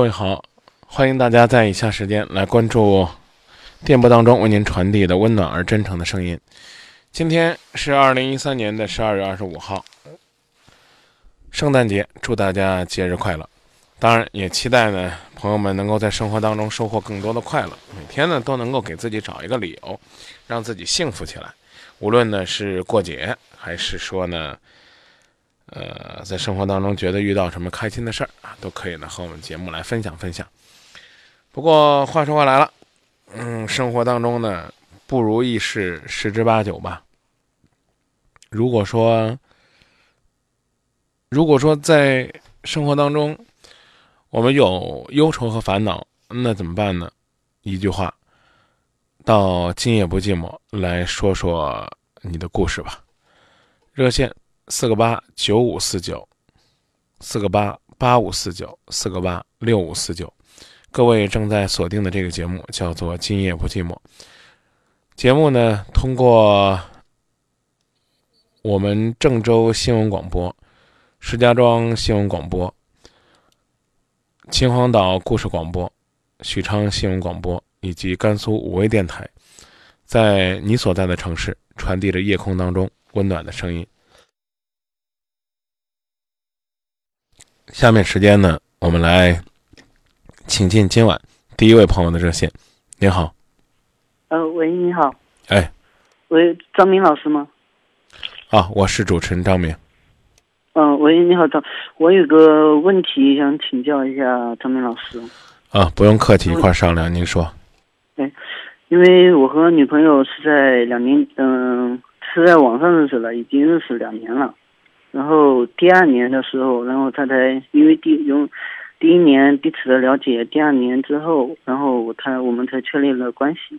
各位好，欢迎大家在以下时间来关注电波当中为您传递的温暖而真诚的声音。今天是二零一三年的十二月二十五号，圣诞节，祝大家节日快乐！当然，也期待呢朋友们能够在生活当中收获更多的快乐，每天呢都能够给自己找一个理由，让自己幸福起来。无论呢是过节，还是说呢。呃，在生活当中觉得遇到什么开心的事儿啊，都可以呢和我们节目来分享分享。不过话说回来了，嗯，生活当中呢不如意事十之八九吧。如果说，如果说在生活当中我们有忧愁和烦恼，那怎么办呢？一句话，到今夜不寂寞来说说你的故事吧。热线。四个八九五四九，四个八八五四九，四个八六五四九。各位正在锁定的这个节目叫做《今夜不寂寞》。节目呢，通过我们郑州新闻广播、石家庄新闻广播、秦皇岛故事广播、许昌新闻广播以及甘肃五味电台，在你所在的城市传递着夜空当中温暖的声音。下面时间呢，我们来请进今晚第一位朋友的热线。您好，呃，喂，你好，哎，喂，张明老师吗？啊，我是主持人张明。嗯、喂，你好，张，我有个问题想请教一下张明老师，啊，不用客气，一块儿商量。您说，因为我和女朋友是在两年，嗯、是在网上认识了，已经认识两年了。然后第二年的时候，然后他才因为第用第一年彼此的了解，第二年之后，然后他我们才确立了关系。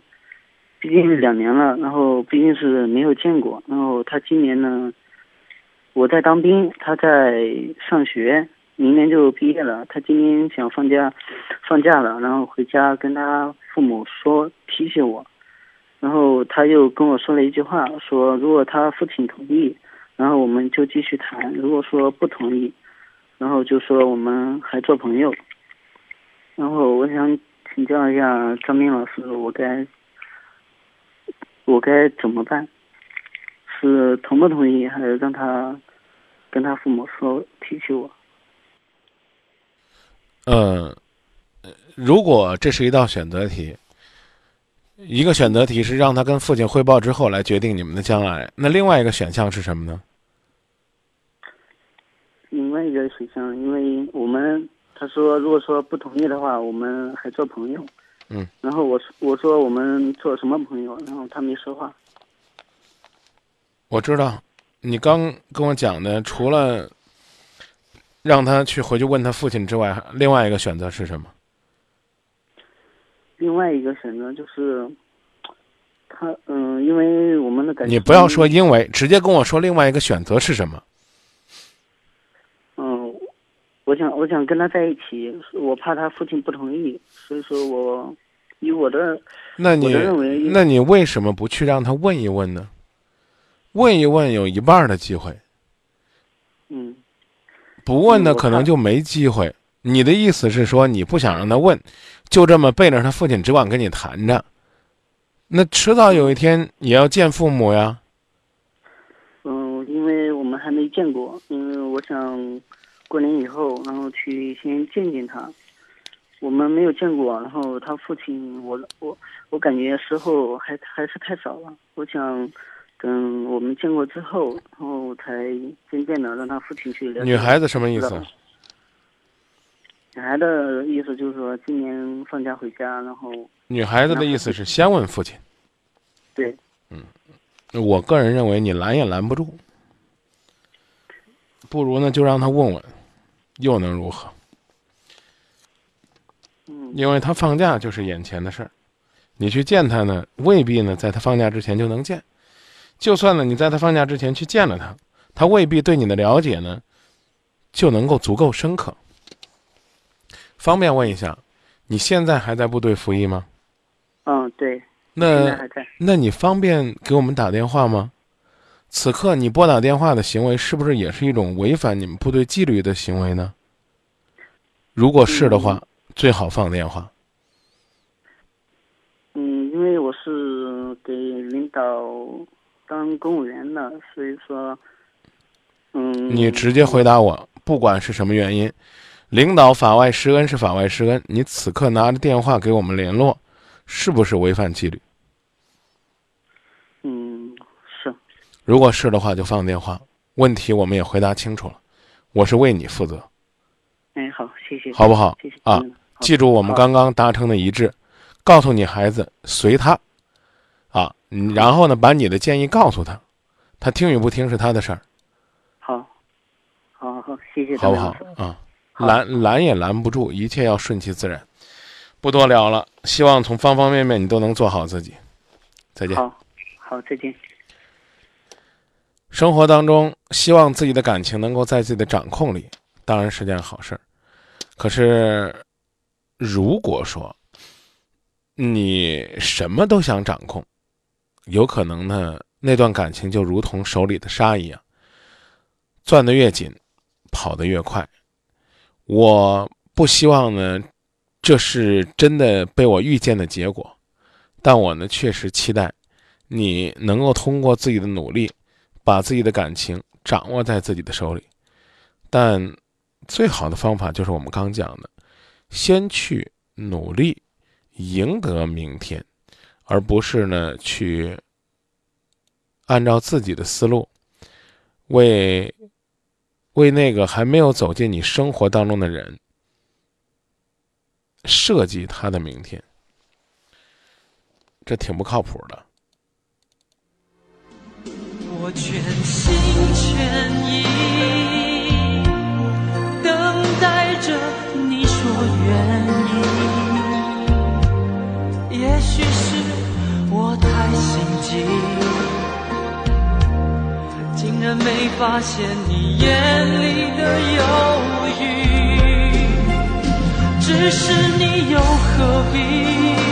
毕竟两年了，然后毕竟是没有见过。然后他今年呢，我在当兵，他在上学，明年就毕业了。他今年想放假，放假了，然后回家跟他父母说提起我。然后他又跟我说了一句话，说如果他父亲同意，然后我们就继续谈；如果说不同意，然后就说我们还做朋友。然后我想请教一下张明老师，我该我该怎么办？是同不同意，还是让他跟他父母说提起我？嗯，如果这是一道选择题，一个选择题是让他跟父亲汇报之后来决定你们的将来，那另外一个选项是什么呢？另外一个选项，因为我们他说如果说不同意的话，我们还做朋友。嗯。然后我说我说我们做什么朋友？然后他没说话。我知道，你刚跟我讲的，除了让他去回去问他父亲之外，另外一个选择是什么？另外一个选择就是，他嗯，因为我们的感情，你不要说因为，直接跟我说另外一个选择是什么？嗯，我想我想跟他在一起，我怕他父亲不同意，所以说我以我的那你认为那你为什么不去让他问一问呢？问一问有一半的机会，嗯不问呢嗯我看可能就没机会。你的意思是说你不想让他问，就这么背着他父亲只管跟你谈着，那迟早有一天也要见父母呀。嗯，因为我们还没见过，因为我想过年以后，然后去先见见他。我们没有见过，然后他父亲，我我我感觉时候还还是太少了。我想等我们见过之后，然后才渐渐的让他父亲去了解。女孩子什么意思？女孩的意思就是说，今年放假回家，然后女孩子的意思是先问父亲。对，嗯我个人认为你拦也拦不住，不如呢就让他问问，又能如何？嗯因为他放假就是眼前的事儿，你去见他呢，未必呢在他放假之前就能见。就算呢你在他放假之前去见了他，他未必对你的了解呢就能够足够深刻。方便问一下，你现在还在部队服役吗？嗯，对，那。那你方便给我们打电话吗？此刻你拨打电话的行为是不是也是一种违反你们部队纪律的行为呢？如果是的话，最好放电话。嗯，因为我是给领导当公务员的，所以说，嗯，你直接回答我，不管是什么原因，领导法外施恩是法外施恩，你此刻拿着电话给我们联络，是不是违反纪律？嗯，是，如果是的话，就放电话。问题我们也回答清楚了，我是为你负责，哎，好，谢谢，好不好谢谢啊嗯记住我们刚刚达成的一致，告诉你孩子随他，啊，嗯然后呢，把你的建议告诉他，他听与不听是他的事儿，好，好好好，谢谢好不好啊？拦拦也拦不住，一切要顺其自然。不多聊了，希望从方方面面你都能做好自己。再见。好，好，再见。生活当中，希望自己的感情能够在自己的掌控里，当然是件好事儿。可是，如果说你什么都想掌控，有可能呢，那段感情就如同手里的沙一样，攥得越紧，跑得越快。我不希望呢，这是真的被我预见的结果，但我呢，确实期待你能够通过自己的努力。把自己的感情掌握在自己的手里，但最好的方法就是我们刚讲的，先去努力赢得明天，而不是呢去按照自己的思路为为那个还没有走进你生活当中的人设计他的明天，这挺不靠谱的。我全心全意等待着你说愿意，也许是我太心急，竟然没发现你眼里的犹豫，只是你又何必？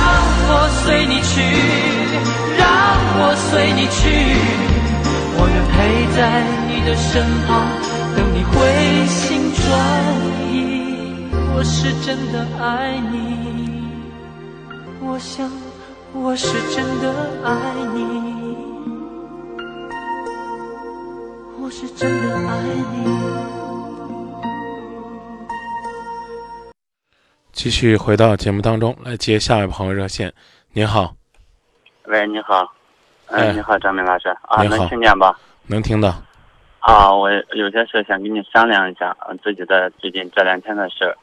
我随你去，让我随你去，我愿陪在你的身旁，等你回心转意。我是真的爱你，我想我是真的爱你，我是真的爱你。继续回到节目当中来接下一位朋友热线。您好，喂，你好，哎嗯，你好，张明老师啊，能听见吧？能听到？啊，我有些事想跟你商量一下，呃自己的最近这两天的事。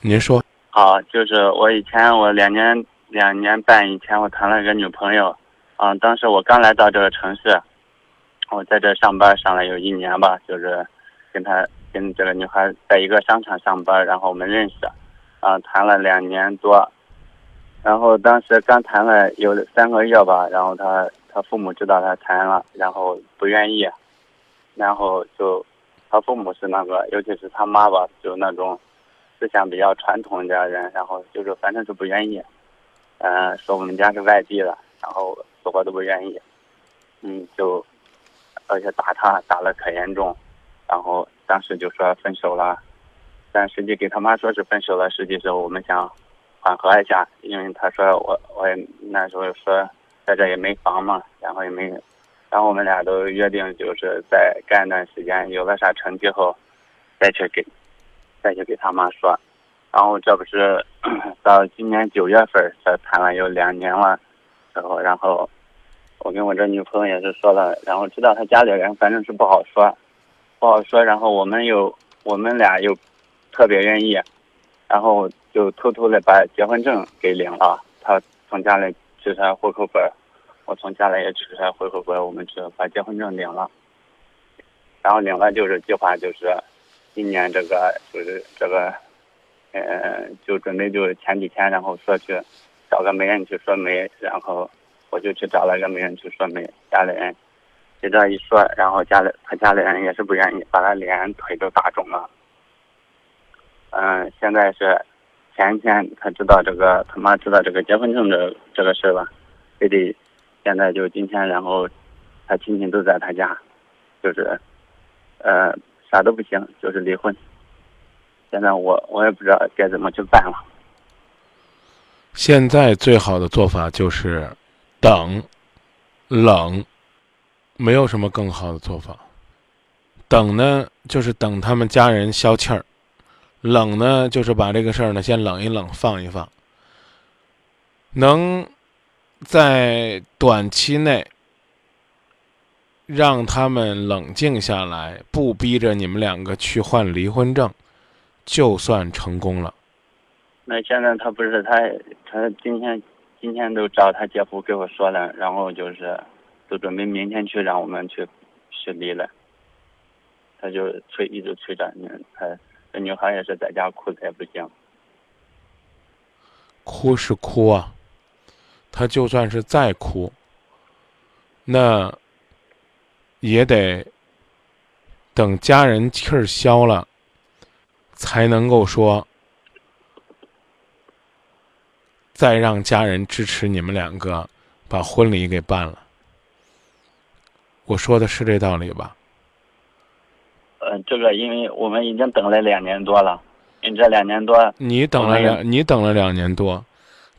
您说，啊，就是我以前我两年两年半以前我谈了一个女朋友，啊，当时我刚来到这个城市，我在这上班上了有一年吧，就是跟她跟这个女孩在一个商场上班，然后我们认识，啊，谈了两年多，然后当时刚谈了有三个月吧，然后她她父母知道她谈了，然后不愿意，然后就她父母是那个，尤其是她妈吧，就那种。思想比较传统的人，然后就是反正是不愿意，嗯、说我们家是外地的，然后死活都不愿意，嗯，就而且打他打的可严重，然后当时就说分手了，但实际给他妈说是分手了，实际是我们想缓和一下，因为他说我我也那时候说在这也没房嘛，然后也没，然后我们俩都约定就是在干一段时间有了啥成绩后，再去给。再去给他妈说，然后这不是 到今年九月份才谈了有两年了，然后然后我跟我这女朋友也是说了，然后知道他家里人反正是不好说，不好说，然后我们又我们俩又特别愿意，然后就偷偷的把结婚证给领了，他从家里取出来户口本，我从家里也取出来户口本，我们就把结婚证领了，然后领了就是计划就是。今年这个就是这个，呃，就准备就是前几天，然后说去找个媒人去说媒，然后我就去找了个媒人去说媒，家里人就这样一说，然后家里他家里人也是不愿意，把他脸腿都打肿了。嗯、现在是前天他知道这个他妈知道这个结婚证这这个事儿吧，非得现在就今天，然后他亲戚都在他家，就是呃。啥都不行，就是离婚。现在我我也不知道该怎么去办了。现在最好的做法就是等、冷，没有什么更好的做法。等呢，就是等他们家人消气儿；冷呢，就是把这个事儿呢先冷一冷，放一放。能在短期内让他们冷静下来，不逼着你们两个去换离婚证，就算成功了。那现在他不是他他今天今天都找他姐夫给我说了，然后就是都准备明天去让我们去去离了。他就催一直催着，你，他这女孩也是在家哭的也不行。哭是哭啊，他就算是再哭，那也得等家人气儿消了，才能够说再让家人支持你们两个把婚礼给办了。我说的是这道理吧？呃，这个因为我们已经等了两年多了，你这两年多，你等了两，你等了两年多，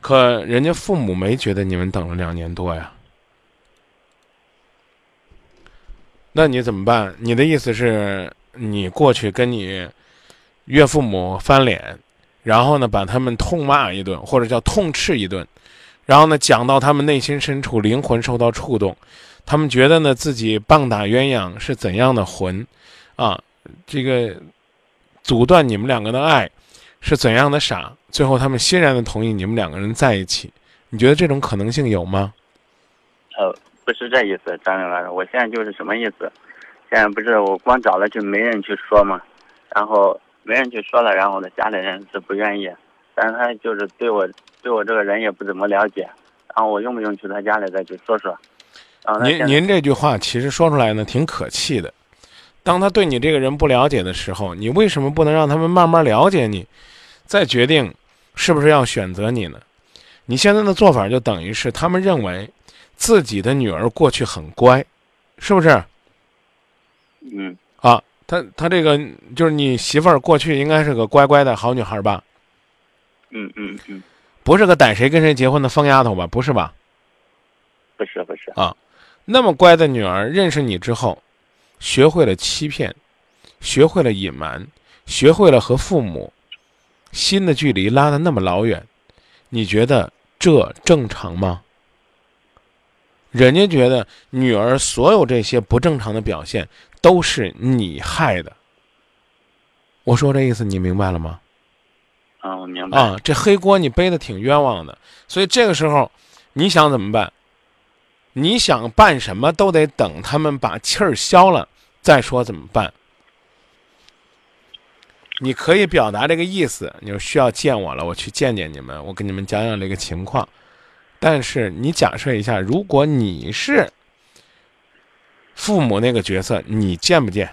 可人家父母没觉得你们等了两年多呀。那你怎么办？你的意思是你过去跟你岳父母翻脸，然后呢把他们痛骂一顿，或者叫痛斥一顿，然后呢讲到他们内心深处灵魂受到触动，他们觉得呢自己棒打鸳鸯是怎样的魂啊？这个阻断你们两个的爱是怎样的傻？最后他们欣然的同意你们两个人在一起，你觉得这种可能性有吗？呃，不是这意思，张明老师，我现在就是什么意思？现在不是我光找了就没人去说嘛，然后没人去说了，然后我的家里人是不愿意，但是他就是对我对我这个人也不怎么了解，然后我用不用去他家里再去说说？您您这句话其实说出来呢，挺可气的。当他对你这个人不了解的时候，你为什么不能让他们慢慢了解你，再决定是不是要选择你呢？你现在的做法就等于是他们认为自己的女儿过去很乖，是不是？嗯啊，他他这个就是你媳妇儿过去应该是个乖乖的好女孩吧？嗯嗯嗯，不是个逮谁跟谁结婚的疯丫头吧？不是吧？不是不是，啊那么乖的女儿认识你之后，学会了欺骗，学会了隐瞒，学会了和父母心的距离拉得那么老远，你觉得这正常吗？人家觉得女儿所有这些不正常的表现都是你害的。我说这意思你明白了吗？啊，我明白。啊，这黑锅你背的挺冤枉的，所以这个时候你想怎么办？你想办什么都得等他们把气儿消了再说怎么办。你可以表达这个意思，你说需要见我了，我去见见你们，我跟你们讲讲这个情况。但是你假设一下，如果你是父母那个角色，你见不见？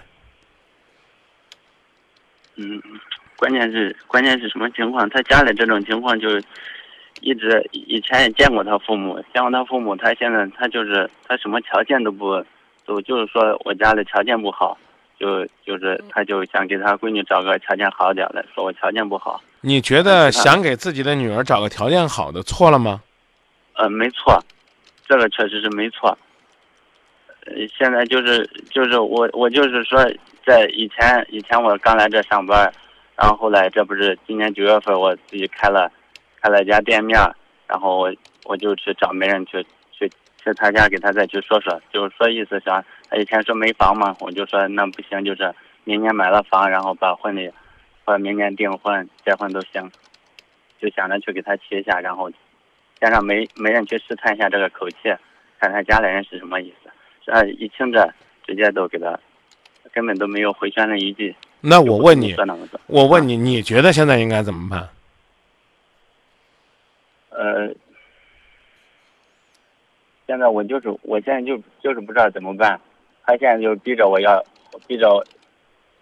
嗯，关键是关键是什么情况？他家里这种情况就是一直以前也见过他父母，见过他父母，他现在他就是他什么条件都不都就是说我家里条件不好，就就是他就想给他闺女找个条件好点的，说我条件不好。你觉得想给自己的女儿找个条件好的错了吗？呃，没错，这个确实是没错。呃，现在就是就是我我就是说，在以前以前我刚来这上班，然后后来这不是今年九月份我自己开了开了一家店面，然后我我就去找媒人去他家给他再去说说，就是说意思想他以前说没房嘛，我就说那不行，就是明年买了房，然后把婚礼或者明年订婚结婚都行，就想着去给他提一下，然后。加上没没人去试探一下这个口气，看他家里人是什么意思。这一听这，直接都给他，根本都没有回旋的余地。那我问你，我问你，你觉得现在应该怎么办？呃，现在我就是，我现在就就是不知道怎么办。他现在就逼着我要，逼着，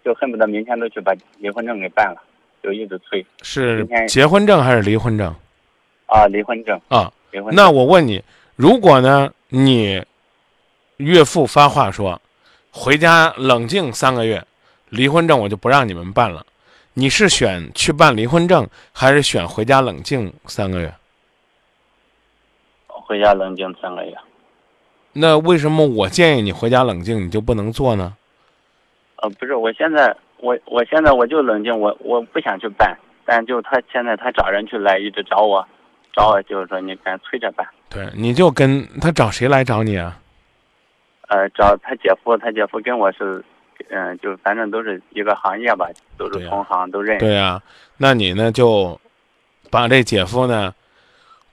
就恨不得明天都去把离婚证给办了，就一直催。是结婚证还是离婚证？啊，离婚证啊，离婚证。那我问你，如果呢，你岳父发话说，回家冷静三个月，离婚证我就不让你们办了，你是选去办离婚证，还是选回家冷静三个月？回家冷静三个月。那为什么我建议你回家冷静，你就不能做呢？呃，不是，我现在我我现在我就冷静，我我不想去办，但就他现在他找人去来，一直找我。找我就是说，你赶催着办。对，你就跟他找谁来找你啊？呃，找他姐夫，他姐夫跟我是，嗯，就反正都是一个行业吧，都是同行，都认识。对呀，那你呢就把这姐夫呢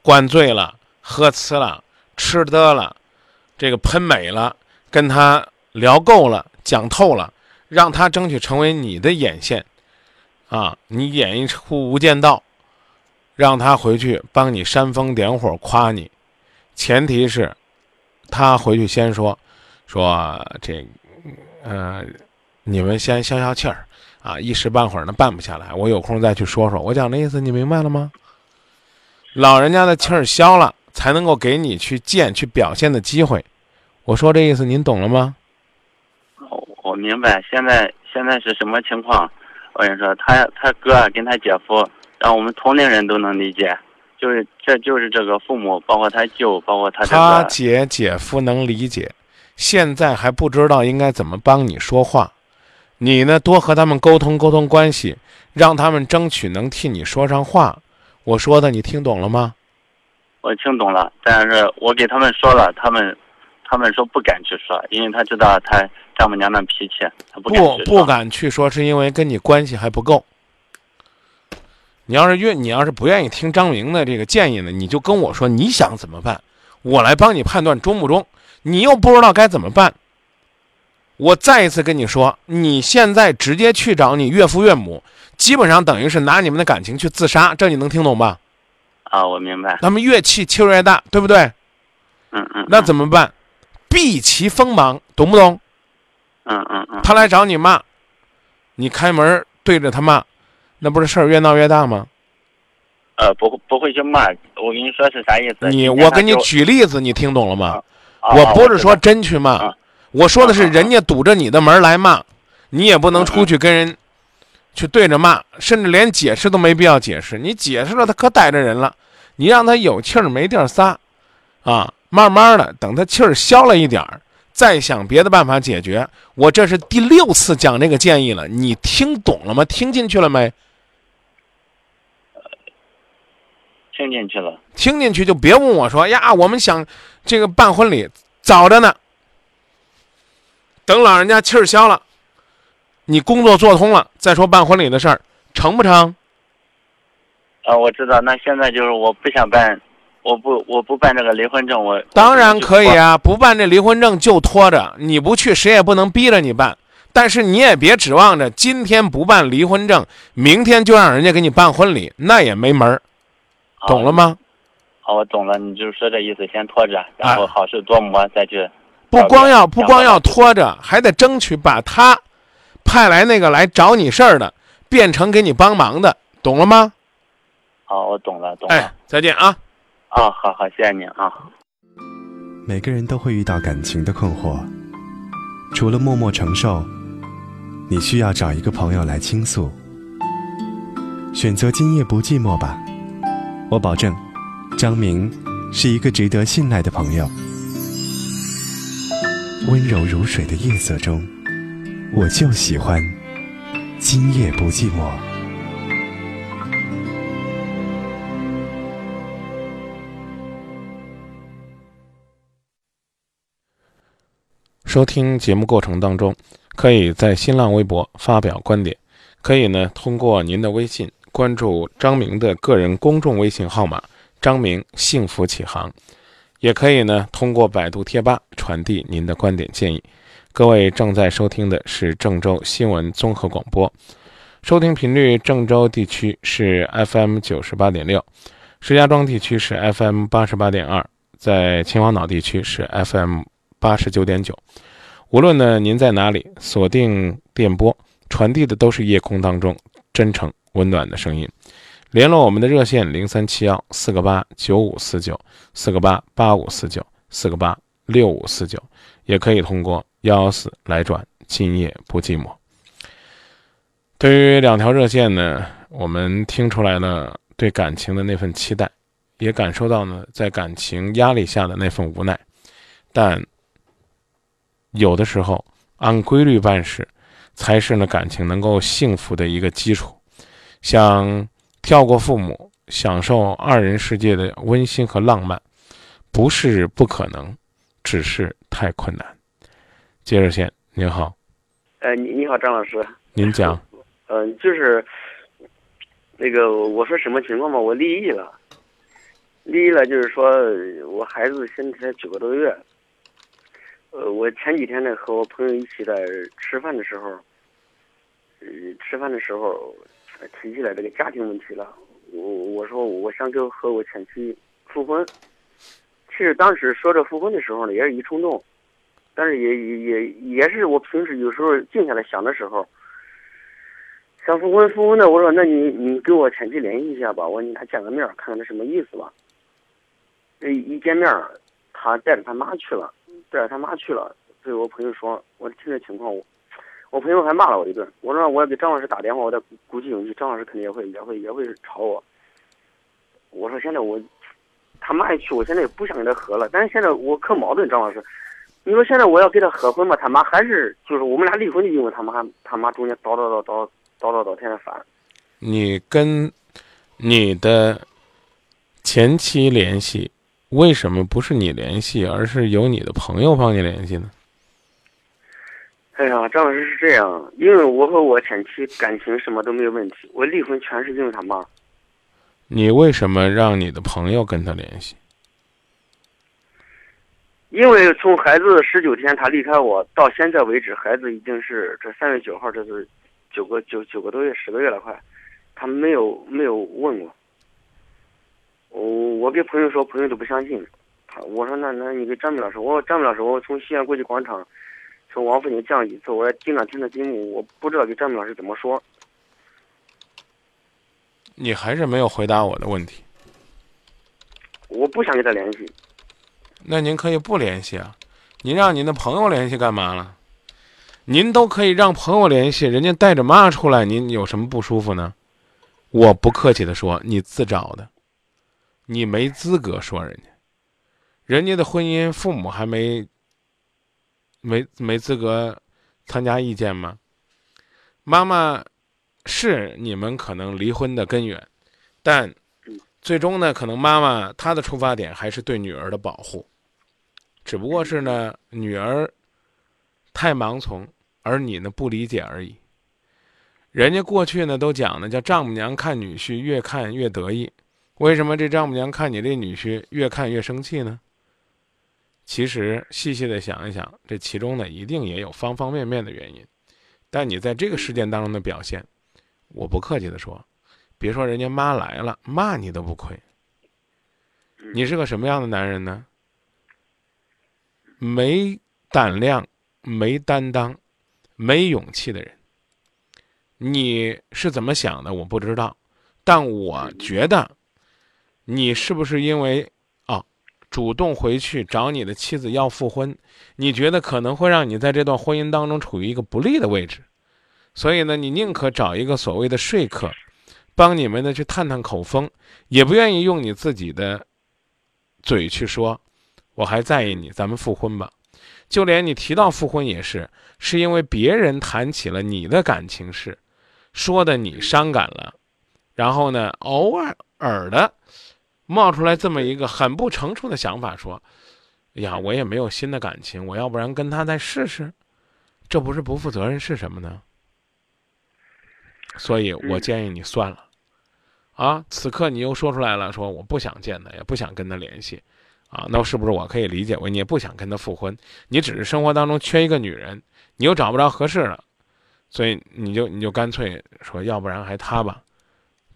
灌醉了，喝呲了，吃得了，这个喷美了，跟他聊够了，讲透了，让他争取成为你的眼线啊！你演一出《无间道》。让他回去帮你煽风点火，夸你，前提是，他回去先说，说这，呃，你们先消消气儿，啊，一时半会儿呢办不下来，我有空再去说说。我讲的意思你明白了吗？老人家的气儿消了，才能够给你去见、去表现的机会。我说这意思您懂了吗？我我明白。现在现在是什么情况？我跟你说，他他哥跟他姐夫。让我们同龄人都能理解，就是这就是这个父母，包括他舅，包括他这个他姐姐夫能理解，现在还不知道应该怎么帮你说话，你呢多和他们沟通沟通关系，让他们争取能替你说上话。我说的你听懂了吗？我听懂了，但是我给他们说了，他们他们说不敢去说，因为他知道他丈母娘的脾气，他不敢不不敢去说，是因为跟你关系还不够。你要是愿，你要是不愿意听张明的这个建议呢，你就跟我说你想怎么办，我来帮你判断中不中。你又不知道该怎么办，我再一次跟你说，你现在直接去找你岳父岳母，基本上等于是拿你们的感情去自杀，这你能听懂吧？啊，我明白。他们越气气越大，对不对？嗯嗯。那怎么办？避其锋芒，懂不懂？嗯嗯嗯。他来找你骂，你开门对着他骂。那不是事儿越闹越大吗？呃，不不会去骂，我跟你说是啥意思？你我给你举例子，你听懂了吗？我不是说真去骂，我说的是人家堵着你的门来骂，你也不能出去跟人去对着骂，甚至连解释都没必要解释。你解释了，他可逮着人了。你让他有气儿没地儿撒，啊，慢慢的等他气儿消了一点儿，再想别的办法解决。我这是第六次讲这个建议了，你听懂了吗？听进去了没？听进去了。听进去就别问我说呀，我们想这个办婚礼，早着呢。等老人家气儿消了，你工作做通了，再说办婚礼的事儿，成不成？啊，我知道。那现在就是我不想办，我不我不办这个离婚证，我当然可以啊，不办这离婚证就拖着，你不去谁也不能逼着你办。但是你也别指望着今天不办离婚证，明天就让人家给你办婚礼，那也没门儿，懂了吗？好，我懂了，你就是说这意思，先拖着，然后好事多磨，再去。不光要不光要拖着，还得争取把他派来那个来找你事儿的变成给你帮忙的，懂了吗？好，我懂了，懂了。哎，再见啊！啊，好好，谢谢你啊。每个人都会遇到感情的困惑，除了默默承受，你需要找一个朋友来倾诉。选择今夜不寂寞吧，我保证，张明是一个值得信赖的朋友。温柔如水的夜色中，我就喜欢今夜不寂寞。收听节目过程当中，可以在新浪微博发表观点，可以呢通过您的微信关注张明的个人公众微信号码“张明幸福启航”，也可以呢通过百度贴吧传递您的观点建议。各位正在收听的是郑州新闻综合广播，收听频率郑州地区是 FM 九十八点六，石家庄地区是 FM 八十八点二，在秦皇岛地区是 FM。八十九点九，无论呢您在哪里，锁定电波，传递的都是夜空当中真诚温暖的声音。联络我们的热线零三七幺四个八九五四九四个八八五四九四个八六五四九，也可以通过幺四来转。今夜不寂寞。对于两条热线呢，我们听出来了对感情的那份期待，也感受到呢在感情压力下的那份无奈，但。有的时候，按规律办事，才是呢感情能够幸福的一个基础。想跳过父母，享受二人世界的温馨和浪漫，不是不可能，只是太困难。接热线，您好。呃，你你好，张老师。您讲。嗯，就是那个我说什么情况嘛？我离异了，离异了，就是说我孩子现在才九个多月。呃，我前几天呢和我朋友一起在吃饭的时候，呃，吃饭的时候提起来这个家庭问题了。我我说我想就和我前妻复婚。其实当时说着复婚的时候呢，也是一冲动，但是也也也也是我平时有时候静下来想的时候，想复婚复婚的。我说那你你跟我前妻联系一下吧，我说你俩见个面看看他什么意思吧。这一见面，他带着他妈去了。带着他妈去了，对我朋友说：“我听这情况，我我朋友还骂了我一顿。我说我要给张老师打电话，我再鼓起勇气，张老师肯定也会也会也会吵我。我说现在我他妈一去，我现在也不想跟他和了。但是现在我可矛盾，张老师，你说现在我要跟他合婚吧，他妈还是就是我们俩离婚，就因为他妈他妈中间叨叨叨叨叨叨叨，天天烦。你跟你的前妻联系。”为什么不是你联系，而是由你的朋友帮你联系呢？哎呀，张老师是这样，因为我和我前妻感情什么都没有问题，我离婚全是因为他妈。你为什么让你的朋友跟他联系？因为从孩子十九天他离开我到现在为止，孩子已经是这三月九号，这是九个九九个多月，十个月了快，他没有没有问过。我我跟朋友说，朋友都不相信。他我说那那你跟张明老师，我说张明老师，我从西安国际广场从王府井降一次，我经常听他节目，我不知道给张明老师怎么说。你还是没有回答我的问题。我不想跟他联系。那您可以不联系啊，您让您的朋友联系干嘛了？您都可以让朋友联系，人家带着妈出来，您有什么不舒服呢？我不客气的说，你自找的。你没资格说人家，人家的婚姻父母还没没没资格参加意见吗？妈妈是你们可能离婚的根源，但最终呢，可能妈妈她的出发点还是对女儿的保护，只不过是呢，女儿太盲从，而你呢不理解而已。人家过去呢都讲呢，叫丈母娘看女婿越看越得意，为什么这丈母娘看你这女婿越看越生气呢？其实细细的想一想，这其中呢一定也有方方面面的原因。但你在这个事件当中的表现，我不客气的说，别说人家妈来了骂你都不亏。你是个什么样的男人呢？没胆量、没担当、没勇气的人。你是怎么想的？我不知道，但我觉得，你是不是因为啊，主动回去找你的妻子要复婚？你觉得可能会让你在这段婚姻当中处于一个不利的位置，所以呢，你宁可找一个所谓的说客，帮你们呢去探探口风，也不愿意用你自己的嘴去说，我还在意你，咱们复婚吧。就连你提到复婚也是，是因为别人谈起了你的感情事。说的你伤感了，然后呢，偶尔尔的冒出来这么一个很不成熟的想法，说：“哎呀，我也没有新的感情，我要不然跟他再试试。”这不是不负责任是什么呢？所以我建议你算了。啊，此刻你又说出来了，说我不想见他，也不想跟他联系。啊，那是不是我可以理解为你也不想跟他复婚？你只是生活当中缺一个女人，你又找不着合适的。所以你就你就干脆说，要不然还他吧，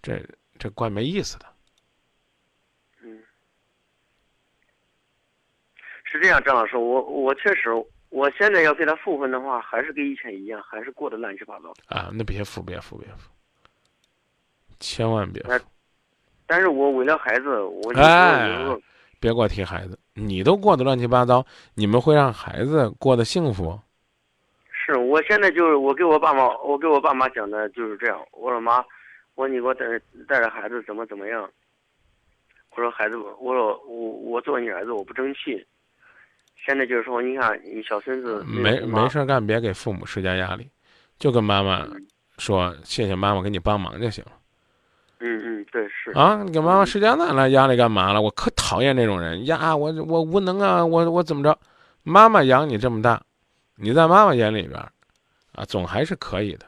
这这怪没意思的。嗯，是这样，张老师，我我确实，我现在要跟他复婚的话，还是跟以前一样，还是过得乱七八糟。啊，那别复，别复，别复，千万别复。但是我为了孩子，我哎，别给我提孩子，你都过得乱七八糟，你们会让孩子过得幸福？是，我现在就是我给我爸妈，我给我爸妈讲的就是这样。我说妈，我说你给我带带着孩子怎么怎么样？我说孩子，我说我我做你儿子我不争气。现在就是说，你看你小孙子没没事干，别给父母施加压力，就跟妈妈说谢谢妈妈给你帮忙就行了。嗯嗯，对是。啊，你给妈妈施加那来压力干嘛了？我可讨厌这种人呀！我我无能啊！我我怎么着？妈妈养你这么大。你在妈妈眼里边，啊，总还是可以的。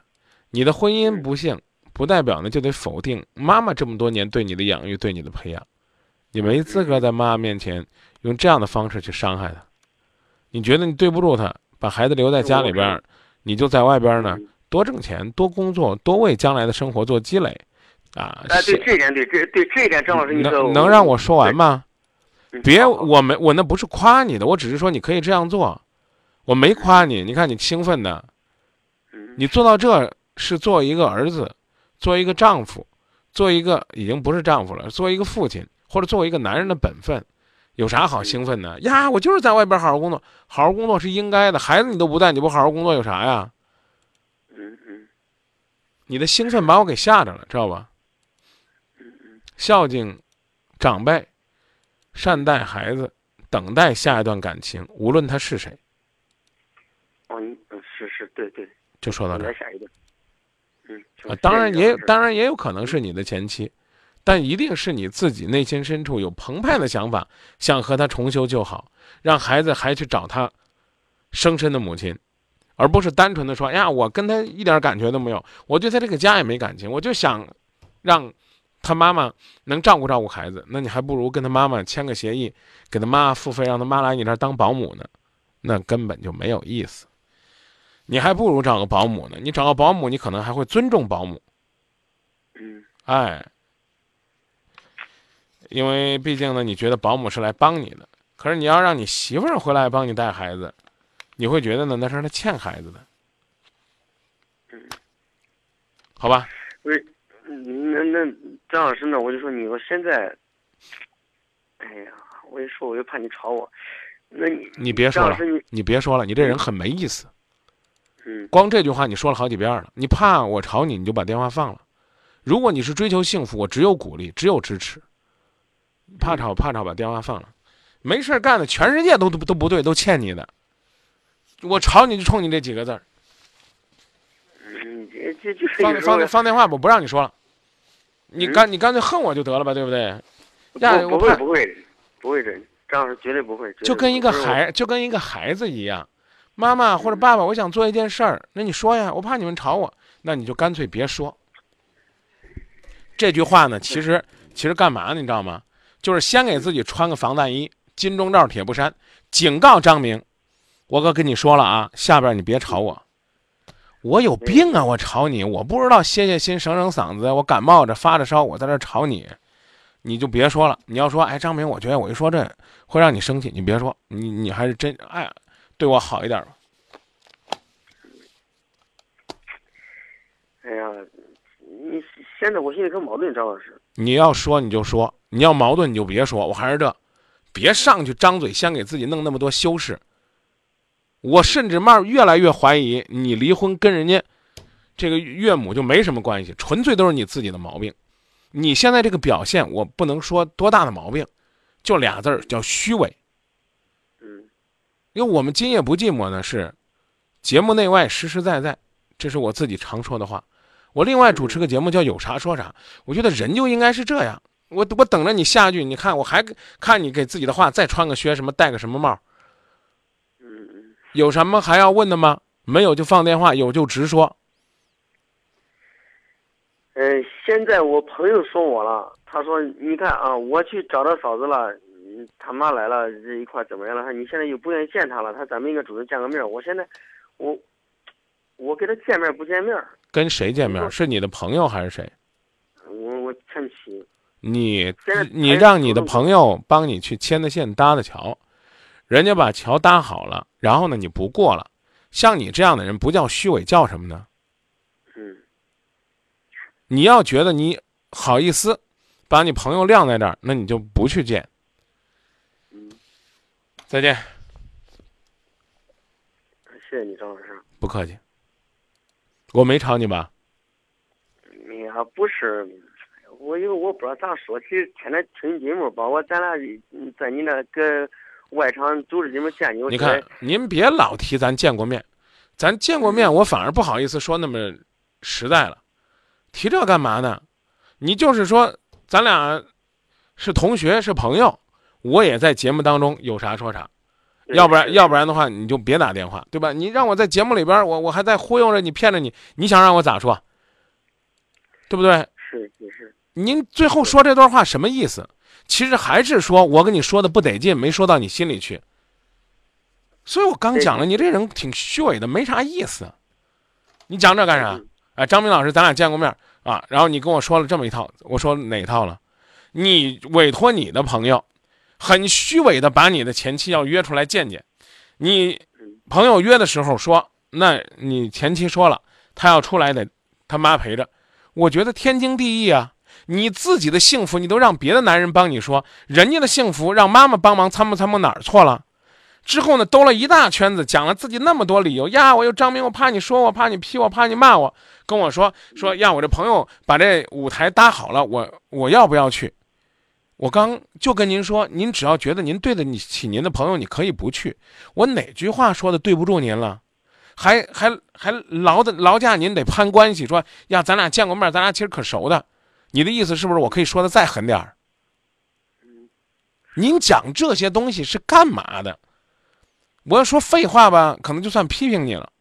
你的婚姻不幸，不代表呢就得否定妈妈这么多年对你的养育、对你的培养。你没资格在妈妈面前用这样的方式去伤害她。你觉得你对不住她，把孩子留在家里边，你就在外边呢多挣钱、多工作、多为将来的生活做积累，啊。哎，对这点，对这对这一点，张老师，你能能让我说完吗？别，我没我那不是夸你的，我只是说你可以这样做。我没夸你，你看你兴奋的，你做到这是做一个儿子，做一个丈夫，做一个已经不是丈夫了，做一个父亲或者作为一个男人的本分，有啥好兴奋的呀？我就是在外边好好工作，好好工作是应该的。孩子你都不带，你不好好工作有啥呀？嗯嗯，你的兴奋把我给吓着了，知道吧？孝敬长辈，善待孩子，等待下一段感情，无论他是谁。嗯，是是，对对，就说到这儿。下一个，嗯啊，当然也当然也有可能是你的前妻，但一定是你自己内心深处有澎湃的想法，想和他重修旧好，让孩子还去找他生身的母亲，而不是单纯的说哎呀，我跟他一点感觉都没有，我对他这个家也没感情，我就想让他妈妈能照顾照顾孩子，那你还不如跟他妈妈签个协议，给他妈付费，让他妈来你这儿当保姆呢，那根本就没有意思。你还不如找个保姆呢。你找个保姆，你可能还会尊重保姆。嗯，哎，因为毕竟呢，你觉得保姆是来帮你的。可是你要让你媳妇儿回来帮你带孩子，你会觉得呢，那是他欠孩子的。嗯，好吧。不是，那那张老师呢？我就说你，我现在，哎呀，我一说我就怕你吵我。那你你别说了，你你别说了，你这人很没意思。嗯，光这句话你说了好几遍了。你怕我吵你，你就把电话放了。如果你是追求幸福，我只有鼓励，只有支持。怕吵怕吵，把电话放了。没事干的，全世界都都都不对，都欠你的。我吵你就冲你这几个字儿。嗯，这这就是放放放电话，我不让你说了。你嗯干你干脆恨我就得了吧，对不对？呀，不不会不会不会这这样是绝对不会，就跟一个孩就跟一个孩子一样，妈妈或者爸爸，我想做一件事儿，那你说呀，我怕你们吵我，那你就干脆别说。这句话呢，其实其实干嘛呢？你知道吗？就是先给自己穿个防弹衣，金钟罩铁布衫，警告张明，我哥跟你说了啊，下边你别吵我，我有病啊！我吵你，我不知道歇歇心，省省嗓子，我感冒着发着烧，我在这吵你，你就别说了。你要说，哎，张明，我觉得我一说这会让你生气，你别说，你你还是真哎，对我好一点吧。哎呀，你现在我心里可矛盾，张老师。你要说你就说，你要矛盾你就别说。我还是这，别上去张嘴，先给自己弄那么多修饰。我甚至慢越来越怀疑，你离婚跟人家这个岳母就没什么关系，纯粹都是你自己的毛病。你现在这个表现，我不能说多大的毛病，就俩字儿叫虚伪。嗯因为我们今夜不寂寞呢是节目内外实实在在，这是我自己常说的话。我另外主持个节目叫有啥说啥，我觉得人就应该是这样。我我等着你下句，你看我还看你给自己的话再穿个靴什么戴个什么帽，有什么还要问的吗？没有就放电话，有就直说。呃，现在我朋友说我了，他说你看啊，我去找他嫂子了，嗯他妈来了，这一块儿怎么样了？他你现在又不愿意见他了，他咱们应该主动见个面儿。我现在，我我跟他见面不见面，跟谁见面？是你的朋友还是谁？我我前妻，你你让你的朋友帮你去牵的线搭的桥，人家把桥搭好了，然后呢你不过了，像你这样的人不叫虚伪，叫什么呢？嗯你要觉得你好意思把你朋友晾在这儿，那你就不去见。嗯，再见，谢谢你张老师。不客气。我没吵你吧？你呀，不是，我因为我不知道咋说，其实天天听节目吧，我咱俩嗯在你那搁外场都是你们见你，我你看，您别老提咱见过面，咱见过面，我反而不好意思说那么实在了，提这干嘛呢？你就是说咱俩是同学是朋友，我也在节目当中有啥说啥，要不然要不然的话你就别打电话，对吧？你让我在节目里边，我我还在忽悠着你骗着你，你想让我咋说？对不对？是是是，您最后说这段话什么意思？其实还是说我跟你说的不得劲，没说到你心里去。所以我刚讲了，你这人挺虚伪的，没啥意思。你讲这干啥？哎，张明老师，咱俩见过面啊，然后你跟我说了这么一套，我说哪一套了？你委托你的朋友，很虚伪的把你的前妻要约出来见见。你朋友约的时候说，那你前妻说了，他要出来得他妈陪着。我觉得天经地义啊。你自己的幸福，你都让别的男人帮你说，人家的幸福让妈妈帮忙参谋参谋哪儿错了？之后呢，兜了一大圈子，讲了自己那么多理由呀，我又张明，我怕你说我，怕你批我，怕你骂我，跟我说说呀，我这朋友把这舞台搭好了，我我要不要去？我刚就跟您说，您只要觉得您对得起您的朋友，你可以不去。我哪句话说的对不住您了？还还还劳的劳驾您得攀关系，说呀，咱俩见过面，咱俩其实可熟的。你的意思是不是我可以说的再狠点儿？您讲这些东西是干嘛的？我要说废话吧，可能就算批评你了。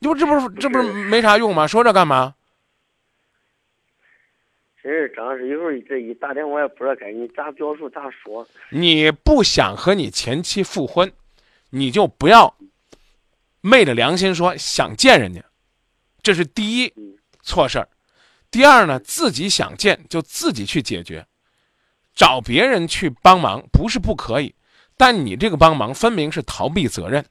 这不这不是这不是没啥用吗？说这干嘛？真是张老师，有时候这一打电话也不知道该你咋表述咋说。你不想和你前妻复婚，你就不要昧着良心说想见人家，这是第一错事儿。第二呢，自己想见就自己去解决，找别人去帮忙不是不可以，但你这个帮忙分明是逃避责任，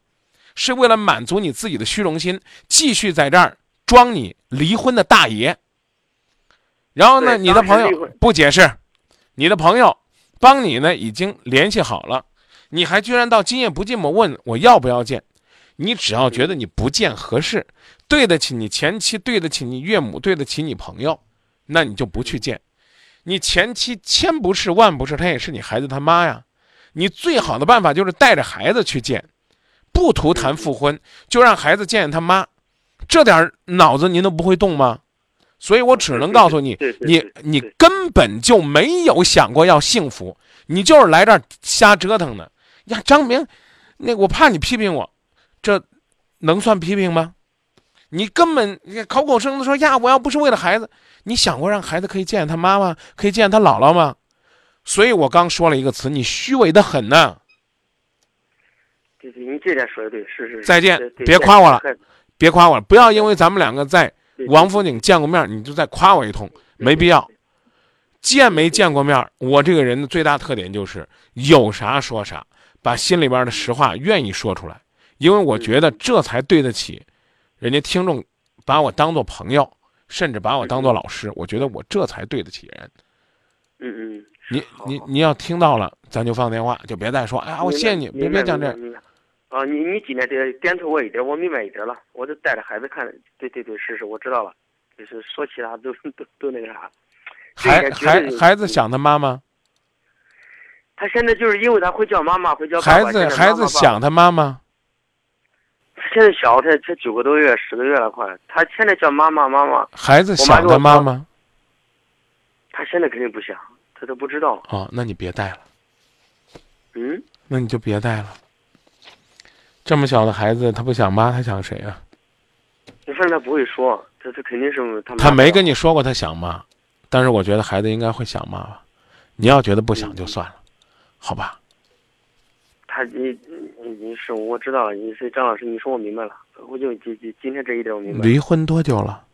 是为了满足你自己的虚荣心，继续在这儿装你离婚的大爷。然后呢，你的朋友不解释，你的朋友帮你呢已经联系好了，你还居然到今夜不寂寞问我要不要见？你只要觉得你不见合适，对得起你前妻，对得起你岳母，对得起你朋友，那你就不去见。你前妻千不是万不是，她也是你孩子他妈呀。你最好的办法就是带着孩子去见，不图谈复婚，就让孩子见见他妈，这点儿脑子您都不会动吗？所以我只能告诉你 你你根本就没有想过要幸福，你就是来这儿瞎折腾的呀。张明，那我怕你批评我，这能算批评吗？你根本你口口声声地说呀，我要不是为了孩子，你想过让孩子可以见见他妈妈，可以见见他姥姥吗？所以我刚说了一个词，你虚伪的很呢。对对，你这点说的对，是是。再见别夸我了别夸我了，不要因为咱们两个在王府井见过面，你就再夸我一通，没必要。见没见过面，我这个人的最大特点就是有啥说啥，把心里边的实话愿意说出来，因为我觉得这才对得起人家听众把我当做朋友，甚至把我当做老师，我觉得我这才对得起人。嗯嗯。你你你要听到了，咱就放电话，就别再说，哎呀，我谢谢你，别别讲这啊，你你今天这点头我一点，我明白一点了。我就带着孩子看，对对对，是是，我知道了。就是说其他都都都那个啥。孩孩孩子想他妈妈，他现在就是因为他会叫妈妈，会叫爸爸。孩子孩子想他妈妈。爸爸，现在小，才才九个多月、十个月了，快。他现在叫妈妈妈妈，孩子想他妈妈他现在肯定不想，他都不知道。哦，那你别带了，嗯，那你就别带了。这么小的孩子，他不想妈，他想谁啊？反正他不会说，他他肯定是他。他没跟你说过他想妈，但是我觉得孩子应该会想妈吧。你要觉得不想就算了，好吧？他你你你是我知道了，你是张老师，你说我明白了，我就今今今天这一点我明白了。离婚多久了？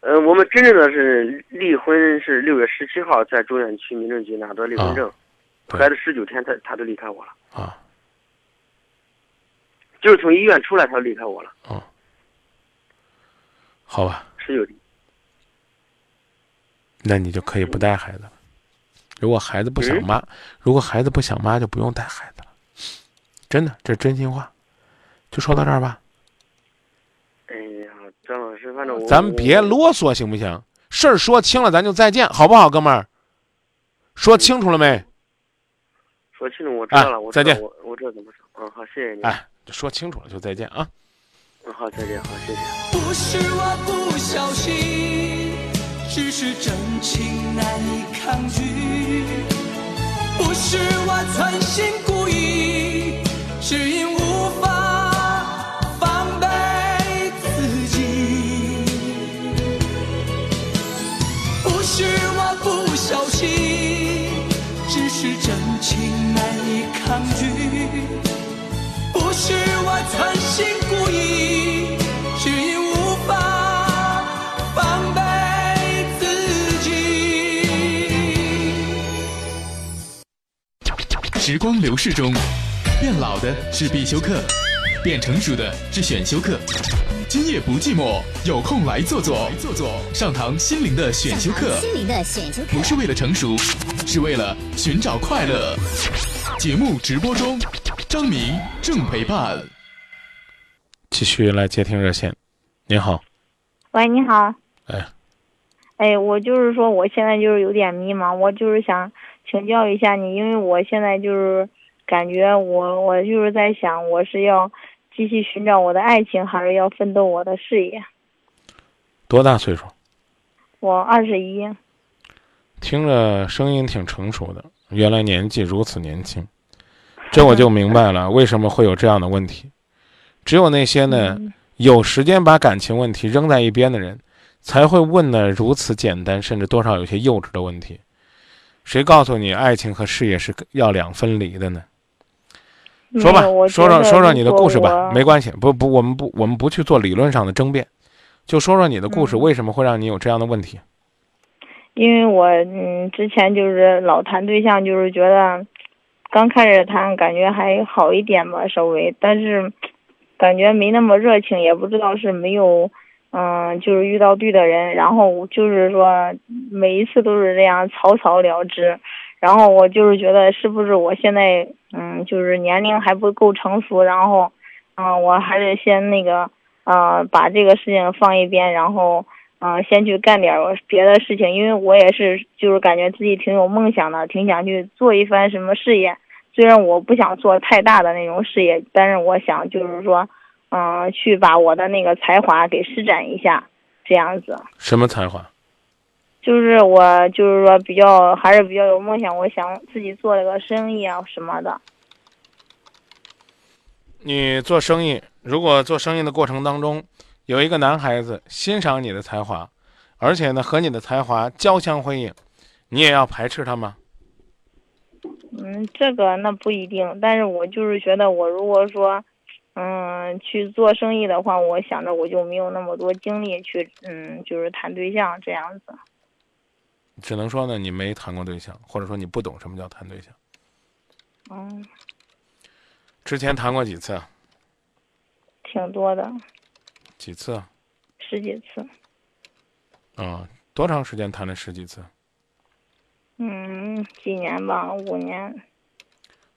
呃，我们真正的是离婚是六月十七号在中原区民政局拿到离婚证，对孩子十九天他他就离开我了，啊，就是从医院出来他就离开我了，啊好吧，十九天。那你就可以不带孩子了。如果孩子不想嗯妈，如果孩子不想妈，就不用带孩子了。真的，这是真心话。就说到这儿吧，哎呀，张老师，反正我咱们别啰嗦行不行？事儿说清了，咱就再见，好不好，哥们儿？说清楚了没？说清楚，我知道了，哎我再见我我知道怎么说。嗯，好，谢谢你。哎，就说清楚了，就再见啊。嗯，好，再见，好，谢谢。不是我不小心，只是真情难以抗拒。不是我存心故意，只因无法防备自己。不是我不小心，只是真情难以抗拒。不是我存心时光流逝中，变老的是必修课，变成熟的是选修课。今夜不寂寞，有空来坐坐，坐坐上堂心灵的选修课，心灵的选修课不是为了成熟，是为了寻找快乐。节目直播中，张明正陪伴。继续来接听热线。您好，喂，你好。哎。哎，我就是说，我现在就是有点迷茫，我就是想请教一下你，因为我现在就是感觉我我就是在想，我是要继续寻找我的爱情，还是要奋斗我的事业？多大岁数？我二十一。听着声音挺成熟的，原来年纪如此年轻，这我就明白了为什么会有这样的问题。只有那些呢有时间把感情问题扔在一边的人，才会问的如此简单，甚至多少有些幼稚的问题。谁告诉你爱情和事业是要两分离的呢？说吧说说说说你的故事吧，没关系，不不，我们不我们不去做理论上的争辩，就说说你的故事，嗯为什么会让你有这样的问题？因为我嗯之前就是老谈对象，就是觉得刚开始谈感觉还好一点吧，稍微，但是感觉没那么热情，也不知道是没有嗯就是遇到对的人，然后就是说每一次都是这样草草了之，然后我就是觉得是不是我现在嗯就是年龄还不够成熟，然后嗯我还是先那个呃把这个事情放一边，然后。嗯、先去干点别的事情，因为我也是，就是感觉自己挺有梦想的，挺想去做一番什么事业，虽然我不想做太大的那种事业，但是我想就是说，去把我的那个才华给施展一下，这样子。什么才华？就是我就是说比较还是比较有梦想，我想自己做了个生意啊什么的。你做生意，如果做生意的过程当中有一个男孩子欣赏你的才华，而且呢和你的才华交相辉映，你也要排斥他吗？嗯，这个那不一定，但是我就是觉得，我如果说，嗯，去做生意的话，我想着我就没有那么多精力去，嗯，就是谈对象这样子。只能说呢，你没谈过对象，或者说你不懂什么叫谈对象。嗯，之前谈过几次？啊挺多的，几次？啊、十几次。啊多长时间谈了十几次？嗯，几年吧，五年。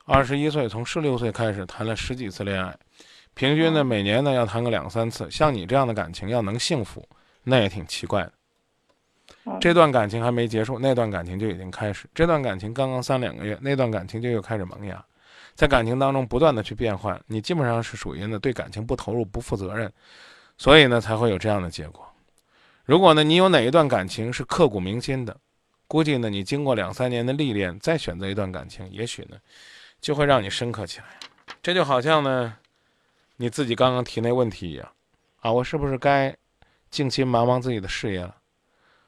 二十一岁，从十六岁开始谈了十几次恋爱，平均呢每年呢要谈个两三次。像你这样的感情要能幸福，那也挺奇怪的。嗯这段感情还没结束，那段感情就已经开始；这段感情刚刚三两个月，那段感情就又开始萌芽。在感情当中不断的去变换，你基本上是属于呢对感情不投入、不负责任，所以呢才会有这样的结果。如果呢你有哪一段感情是刻骨铭心的，估计呢你经过两三年的历练，再选择一段感情，也许呢就会让你深刻起来。这就好像呢你自己刚刚提那问题一样，啊，我是不是该静心忙忙自己的事业了？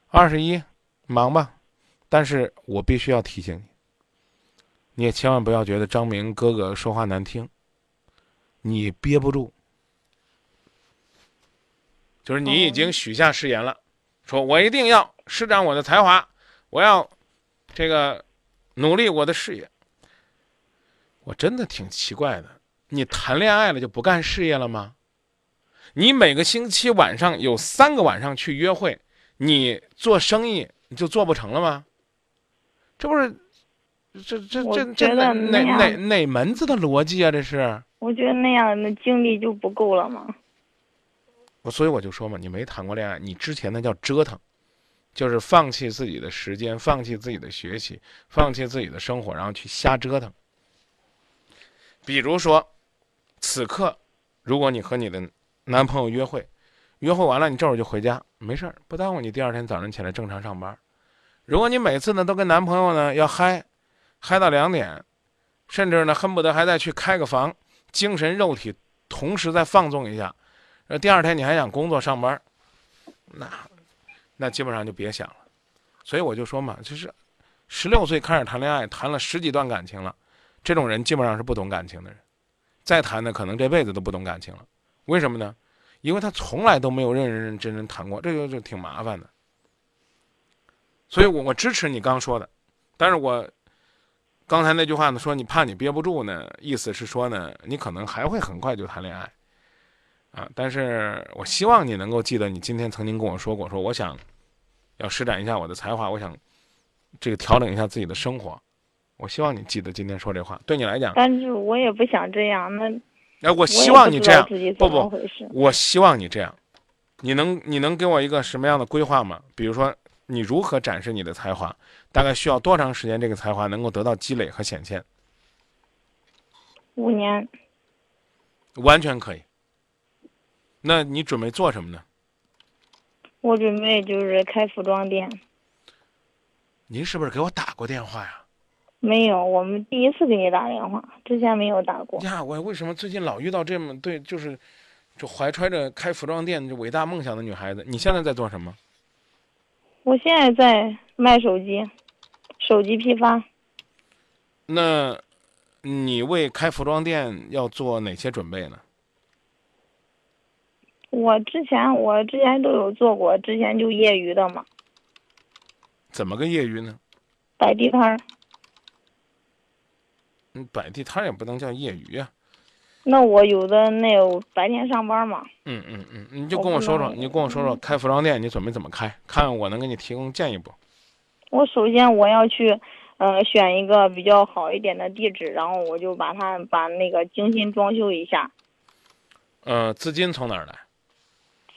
二十一，忙吧，但是我必须要提醒你，你也千万不要觉得张明哥哥说话难听，你憋不住，就是你已经许下誓言了，说我一定要施展我的才华，我要这个努力我的事业。我真的挺奇怪的，你谈恋爱了就不干事业了吗？你每个星期晚上有三个晚上去约会，你做生意你就做不成了吗？这不是这这我这这哪哪哪哪门子的逻辑啊？这是我觉得那样的精力就不够了吗。我，所以我就说嘛，你没谈过恋爱，你之前那叫折腾，就是放弃自己的时间，放弃自己的学习，放弃自己的生活，然后去瞎折腾。比如说，此刻，如果你和你的男朋友约会，约会完了你这会儿就回家，没事儿，不耽误你第二天早上起来正常上班。如果你每次呢都跟男朋友呢要嗨，嗨到两点，甚至呢恨不得还再去开个房，精神肉体同时再放纵一下，呃，第二天你还想工作上班，那那基本上就别想了。所以我就说嘛，就是十六岁开始谈恋爱，谈了十几段感情了，这种人基本上是不懂感情的人，再谈的可能这辈子都不懂感情了。为什么呢？因为他从来都没有认认真真谈过，这就就挺麻烦的。所以我我支持你刚说的，但是我刚才那句话呢，说你怕你憋不住呢，意思是说呢，你可能还会很快就谈恋爱，啊，但是我希望你能够记得，你今天曾经跟我说过，说我想要施展一下我的才华，我想这个调整一下自己的生活，我希望你记得今天说这话，对你来讲，但是我也不想这样，那哎，我我希望你这样不不，我希望你这样，你能你能给我一个什么样的规划吗？比如说，你如何展示你的才华？大概需要多长时间，这个才华能够得到积累和显现？五年完全可以。那你准备做什么呢？我准备就是开服装店。您是不是给我打过电话呀？没有，我们第一次给你打电话，之前没有打过。呀，我为什么最近老遇到这么对，就是就怀揣着开服装店这伟大梦想的女孩子？你现在在做什么？我现在在卖手机，手机批发。那，你为开服装店要做哪些准备呢？我之前我之前都有做过，之前就业余的嘛，怎么个业余呢？摆地摊儿。嗯，摆地摊也不能叫业余啊。那我有的那有白天上班嘛，嗯嗯嗯，你就跟我说说，能你跟我说说开服装店你准备怎么开，看我能给你提供建议不？我首先我要去，呃，选一个比较好一点的地址，然后我就把它把那个精心装修一下。呃，资金从哪儿来？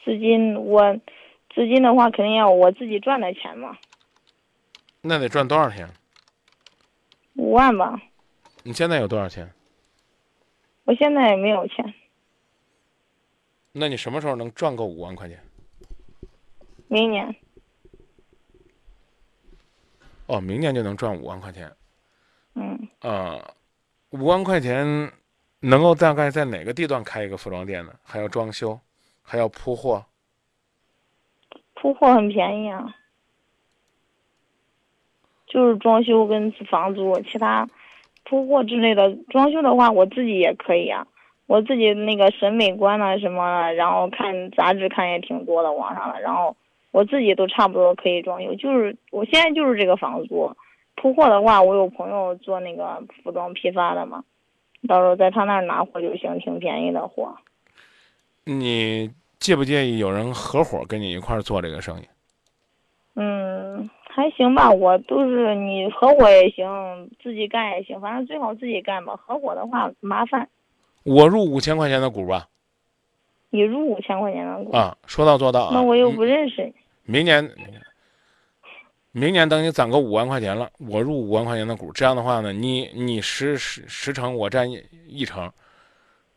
资金我，资金的话肯定要我自己赚的钱嘛，那得赚多少钱？五万吧。你现在有多少钱？我现在也没有钱，那你什么时候能赚够五万块钱？明年哦，明年就能赚五万块钱。嗯，啊，五万块钱能够大概在哪个地段开一个服装店呢？还要装修，还要铺货。铺货很便宜啊，就是装修跟房租，其他铺货之类的。装修的话，我自己也可以啊，我自己那个审美观啊、什么，然后看杂志看也挺多的，网上的，然后我自己都差不多可以装修。就是我现在就是这个房租，铺货的话，我有朋友做那个服装批发的嘛，到时候在他那儿拿货就行，挺便宜的货。你介不介意有人合伙跟你一块儿做这个生意？嗯，还行吧，我都是你合伙也行，自己干也行，反正最好自己干吧。合伙的话麻烦，我入五千块钱的股吧。你入五千块钱的股，啊，说到做到啊。那我又不认识你。明年，明年等你攒够五万块钱了，我入五万块钱的股，这样的话呢，你你十十十成，我占一一成，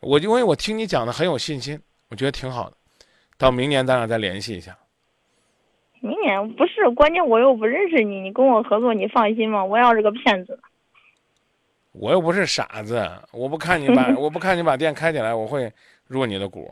我因为我听你讲的很有信心，我觉得挺好的。到明年咱俩再联系一下。明年不是关键，我又不认识你，你跟我合作，你放心吗？我要是个骗子。我又不是傻子，我不看你把 我不看你把店开起来，我会入你的股，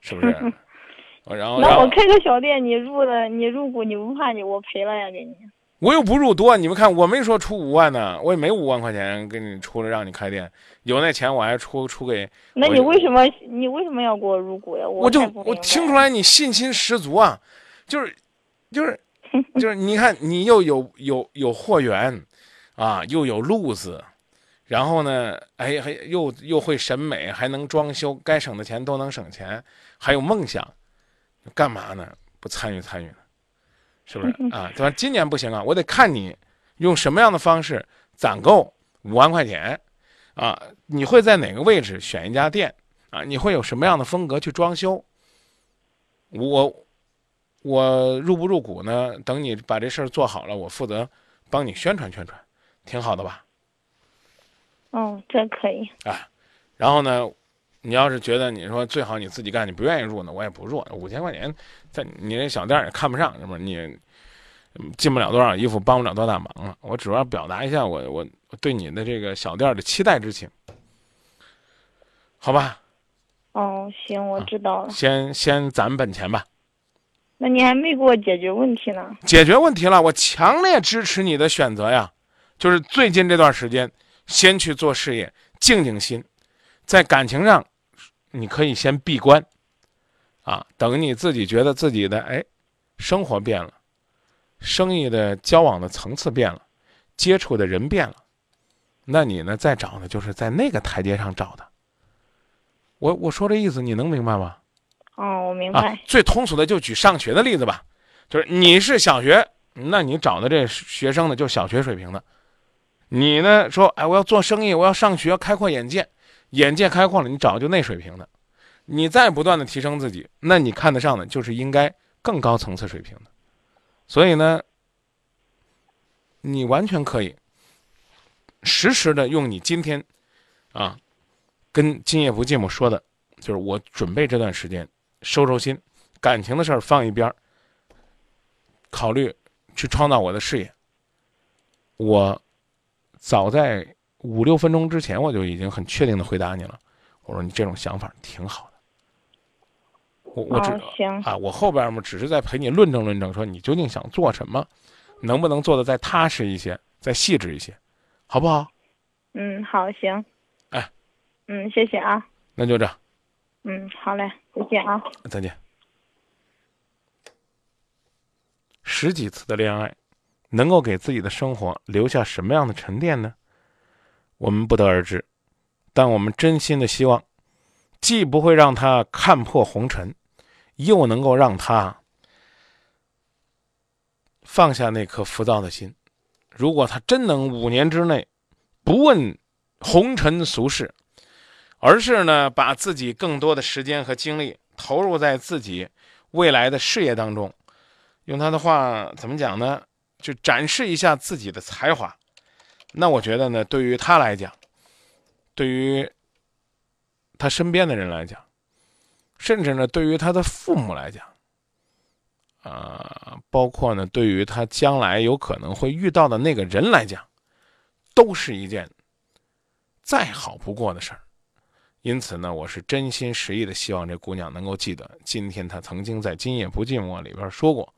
是不是？然后，那我开个小店，你入的，你入股，你不怕你我赔了呀？给你。我又不入多，你们看，我没说出五万呢，我也没五万块钱给你出了让你开店，有那钱我还出出给。那你为什么你为什么要给我入股呀？我就我听出来你信心十足啊，就是，就是，就是你看你又有有有货源，啊，又有路子，然后呢，哎还又又会审美，还能装修，该省的钱都能省钱，还有梦想，干嘛呢？不参与参与呢？是不是啊？对吧？今年不行啊，我得看你用什么样的方式攒够五万块钱啊？你会在哪个位置选一家店啊？你会有什么样的风格去装修？我我入不入股呢？等你把这事儿做好了，我负责帮你宣传宣传，挺好的吧？哦，这可以啊。然后呢，你要是觉得你说最好你自己干，你不愿意入呢，我也不入。五千块钱在你那小店也看不上，是不是？你进不了多少衣服，帮不了多大忙了。我主要表达一下我我对你的这个小店的期待之情，好吧？哦，行，我知道了。先先攒本钱吧。那你还没给我解决问题呢。解决问题了，我强烈支持你的选择呀。就是最近这段时间，先去做事业，静静心，在感情上，你可以先闭关，啊，等你自己觉得自己的哎，生活变了，生意的交往的层次变了，接触的人变了，那你呢再找呢，就是在那个台阶上找的。我我说这意思你能明白吗？哦，我明白。啊，最通俗的就举上学的例子吧，就是你是小学，那你找的这学生呢，就小学水平的。你呢说，哎，我要做生意，我要上学，开阔眼界，眼界开阔了，你找就那水平的。你再不断的提升自己，那你看得上的就是应该更高层次水平的。所以呢，你完全可以实时的用你今天啊，跟今夜不寂寞说的，就是我准备这段时间收收心，感情的事儿放一边儿，考虑去创造我的事业。我。早在五六分钟之前，我就已经很确定的回答你了。我说你这种想法挺好的。我我只啊，我后边嘛，只是在陪你论证论证，说你究竟想做什么，能不能做的再踏实一些，再细致一些，好不好？嗯，好，行。哎，嗯，谢谢啊。那就这。嗯，好嘞，再见啊。再见。十几次的恋爱。能够给自己的生活留下什么样的沉淀呢？我们不得而知，但我们真心的希望，既不会让他看破红尘，又能够让他放下那颗浮躁的心。如果他真能五年之内不问红尘俗事，而是呢把自己更多的时间和精力投入在自己未来的事业当中，用他的话怎么讲呢？就展示一下自己的才华，那我觉得呢，对于他来讲，对于他身边的人来讲，甚至呢，对于他的父母来讲，啊，包括呢，对于他将来有可能会遇到的那个人来讲，都是一件再好不过的事儿。因此呢，我是真心实意的希望这姑娘能够记得，今天她曾经在《今夜不寂寞》里边说过，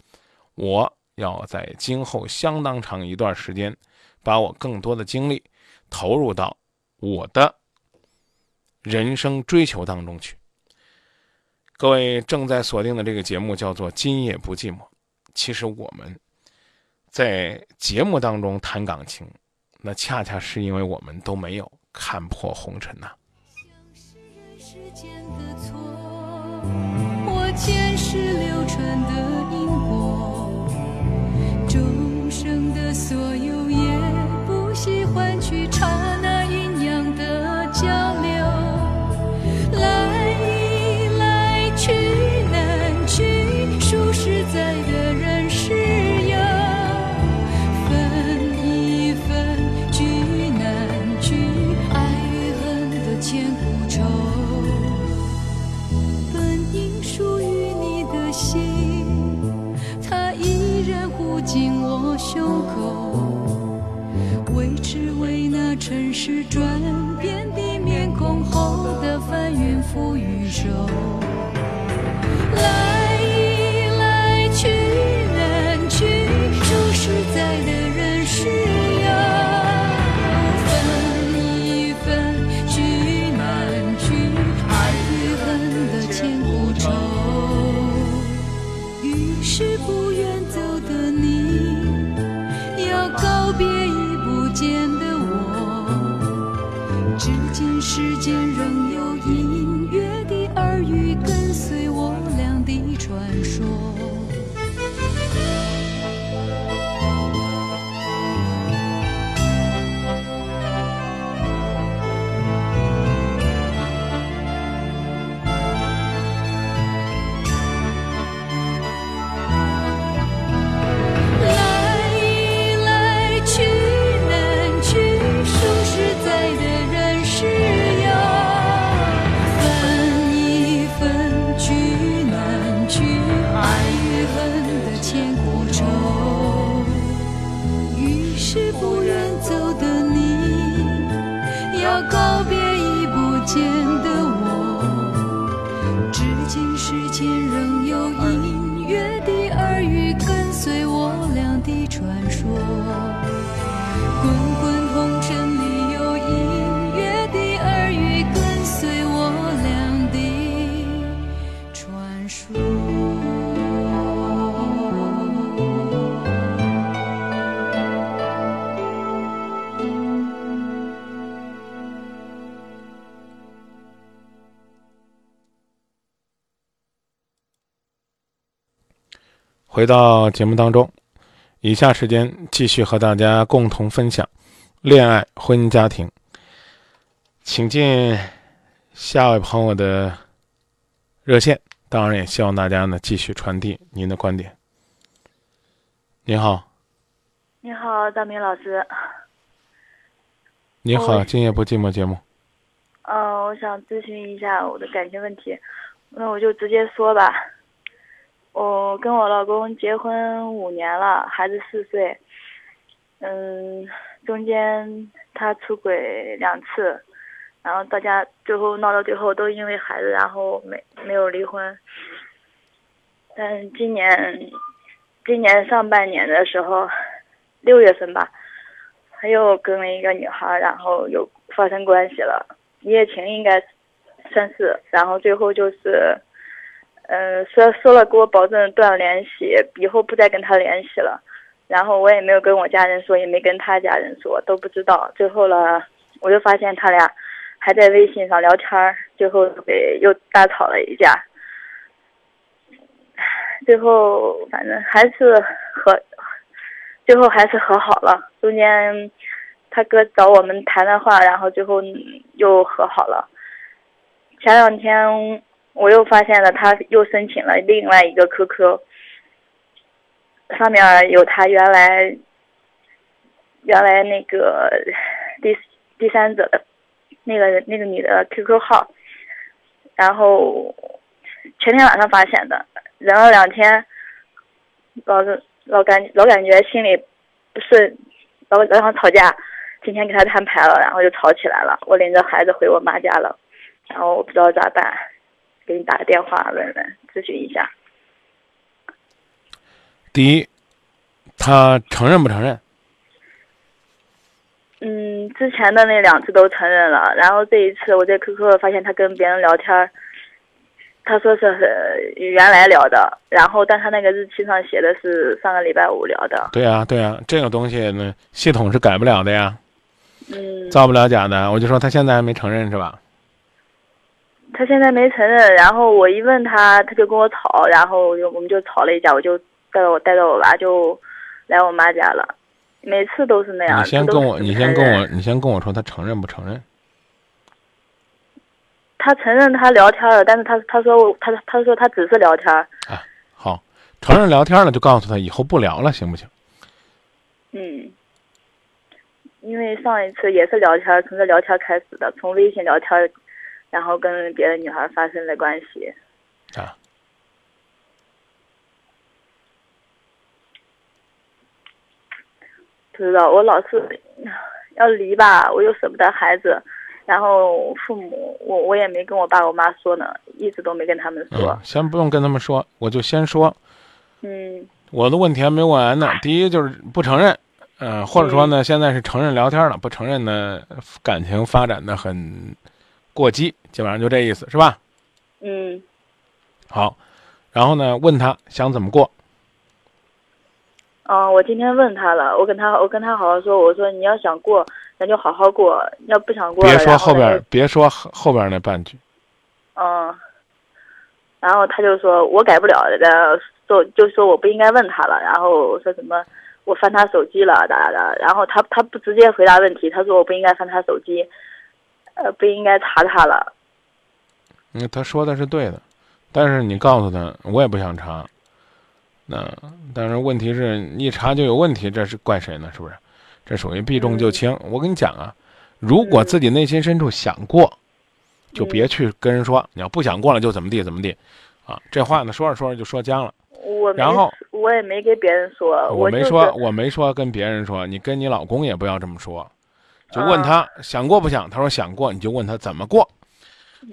我要在今后相当长一段时间，把我更多的精力投入到我的人生追求当中去。各位正在锁定的这个节目叫做《今夜不寂寞》，其实我们在节目当中谈感情，那恰恰是因为我们都没有看破红尘呐。间的错我前世流传的因果，众生的所有它依然护紧我胸口，为只为那尘世转变的面孔后的翻云覆雨手。回到节目当中，以下时间继续和大家共同分享恋爱、婚姻、家庭。请进下位朋友的热线，当然也希望大家呢继续传递您的观点。您好，你好，大明老师。你好，哦今夜不寂寞节目。嗯、我想咨询一下我的感情问题，那我就直接说吧。我跟我老公结婚五年了，孩子四岁。嗯，中间他出轨两次，然后大家最后闹到最后都因为孩子，然后没没有离婚。但今年，今年上半年的时候，六月份吧，他又跟了一个女孩，然后有发生关系了，一夜情应该算是，然后最后就是，呃，说说了给我保证断了联系，以后不再跟他联系了，然后我也没有跟我家人说，也没跟他家人说，都不知道。最后了，我就发现他俩还在微信上聊天儿，最后给又大吵了一架。最后反正还是和，最后还是和好了。中间他哥找我们谈的话，然后最后又和好了。前两天我又发现了，他又申请了另外一个 QQ，上面有他原来原来那个第第三者的那个那个女的 QQ 号，然后前天晚上发现的，忍了两天，老是老感老感觉心里不顺，老老想吵架。今天跟他摊牌了，然后就吵起来了。我领着孩子回我妈家了，然后我不知道咋办，给你打个电话问问咨询一下。第一，他承认不承认？嗯，之前的那两次都承认了，然后这一次我在 QQ 发现他跟别人聊天，他说是原来聊的，然后但他那个日期上写的是上个礼拜五聊的。对呀，对呀，这个东西呢，系统是改不了的呀。嗯，造不了假的，我就说他现在还没承认是吧？他现在没承认，然后我一问他，他就跟我吵，然后就我们就吵了一架，我就带着我带着我娃就来我妈家了，每次都是那样。你先跟我，你先跟我，你先跟我说他承认不承认？他承认他聊天了，但是他他说他他说他只是聊天。啊，好，承认聊天了就告诉他以后不聊了，行不行？嗯。因为上一次也是聊天，从这聊天开始的，从微信聊天，然后跟别的女孩发生了关系。啊。不知道，我老是要离吧，我又舍不得孩子，然后父母，我我也没跟我爸我妈说呢，一直都没跟他们说。嗯，先不用跟他们说，我就先说。嗯。我的问题还没问完呢，第一就是不承认。嗯，或者说呢，现在是承认聊天了，不承认呢，感情发展的很过激，基本上就这意思，是吧？嗯。好，然后呢，问他想怎么过？嗯，我今天问他了，我跟他，我跟他好好说，我说你要想过，咱就好好过；要不想过，别说后边，别说后边那半句。嗯。然后他就说我改不了，的，说就说我不应该问他了，然后说什么。我翻他手机了，咋咋的？然后他他不直接回答问题，他说我不应该翻他手机，呃，不应该查他了。嗯，他说的是对的，但是你告诉他，我也不想查。那但是问题是，一查就有问题，这是怪谁呢？是不是？这属于避重就轻。我跟你讲啊，如果自己内心深处想过，就别去跟人说。你要不想过了，就怎么地怎么地，啊，这话呢说着说着就说僵了。我然后我也没跟别人说，我没说，我没说跟别人说，你跟你老公也不要这么说，就问他想过不想，他说想过，你就问他怎么过，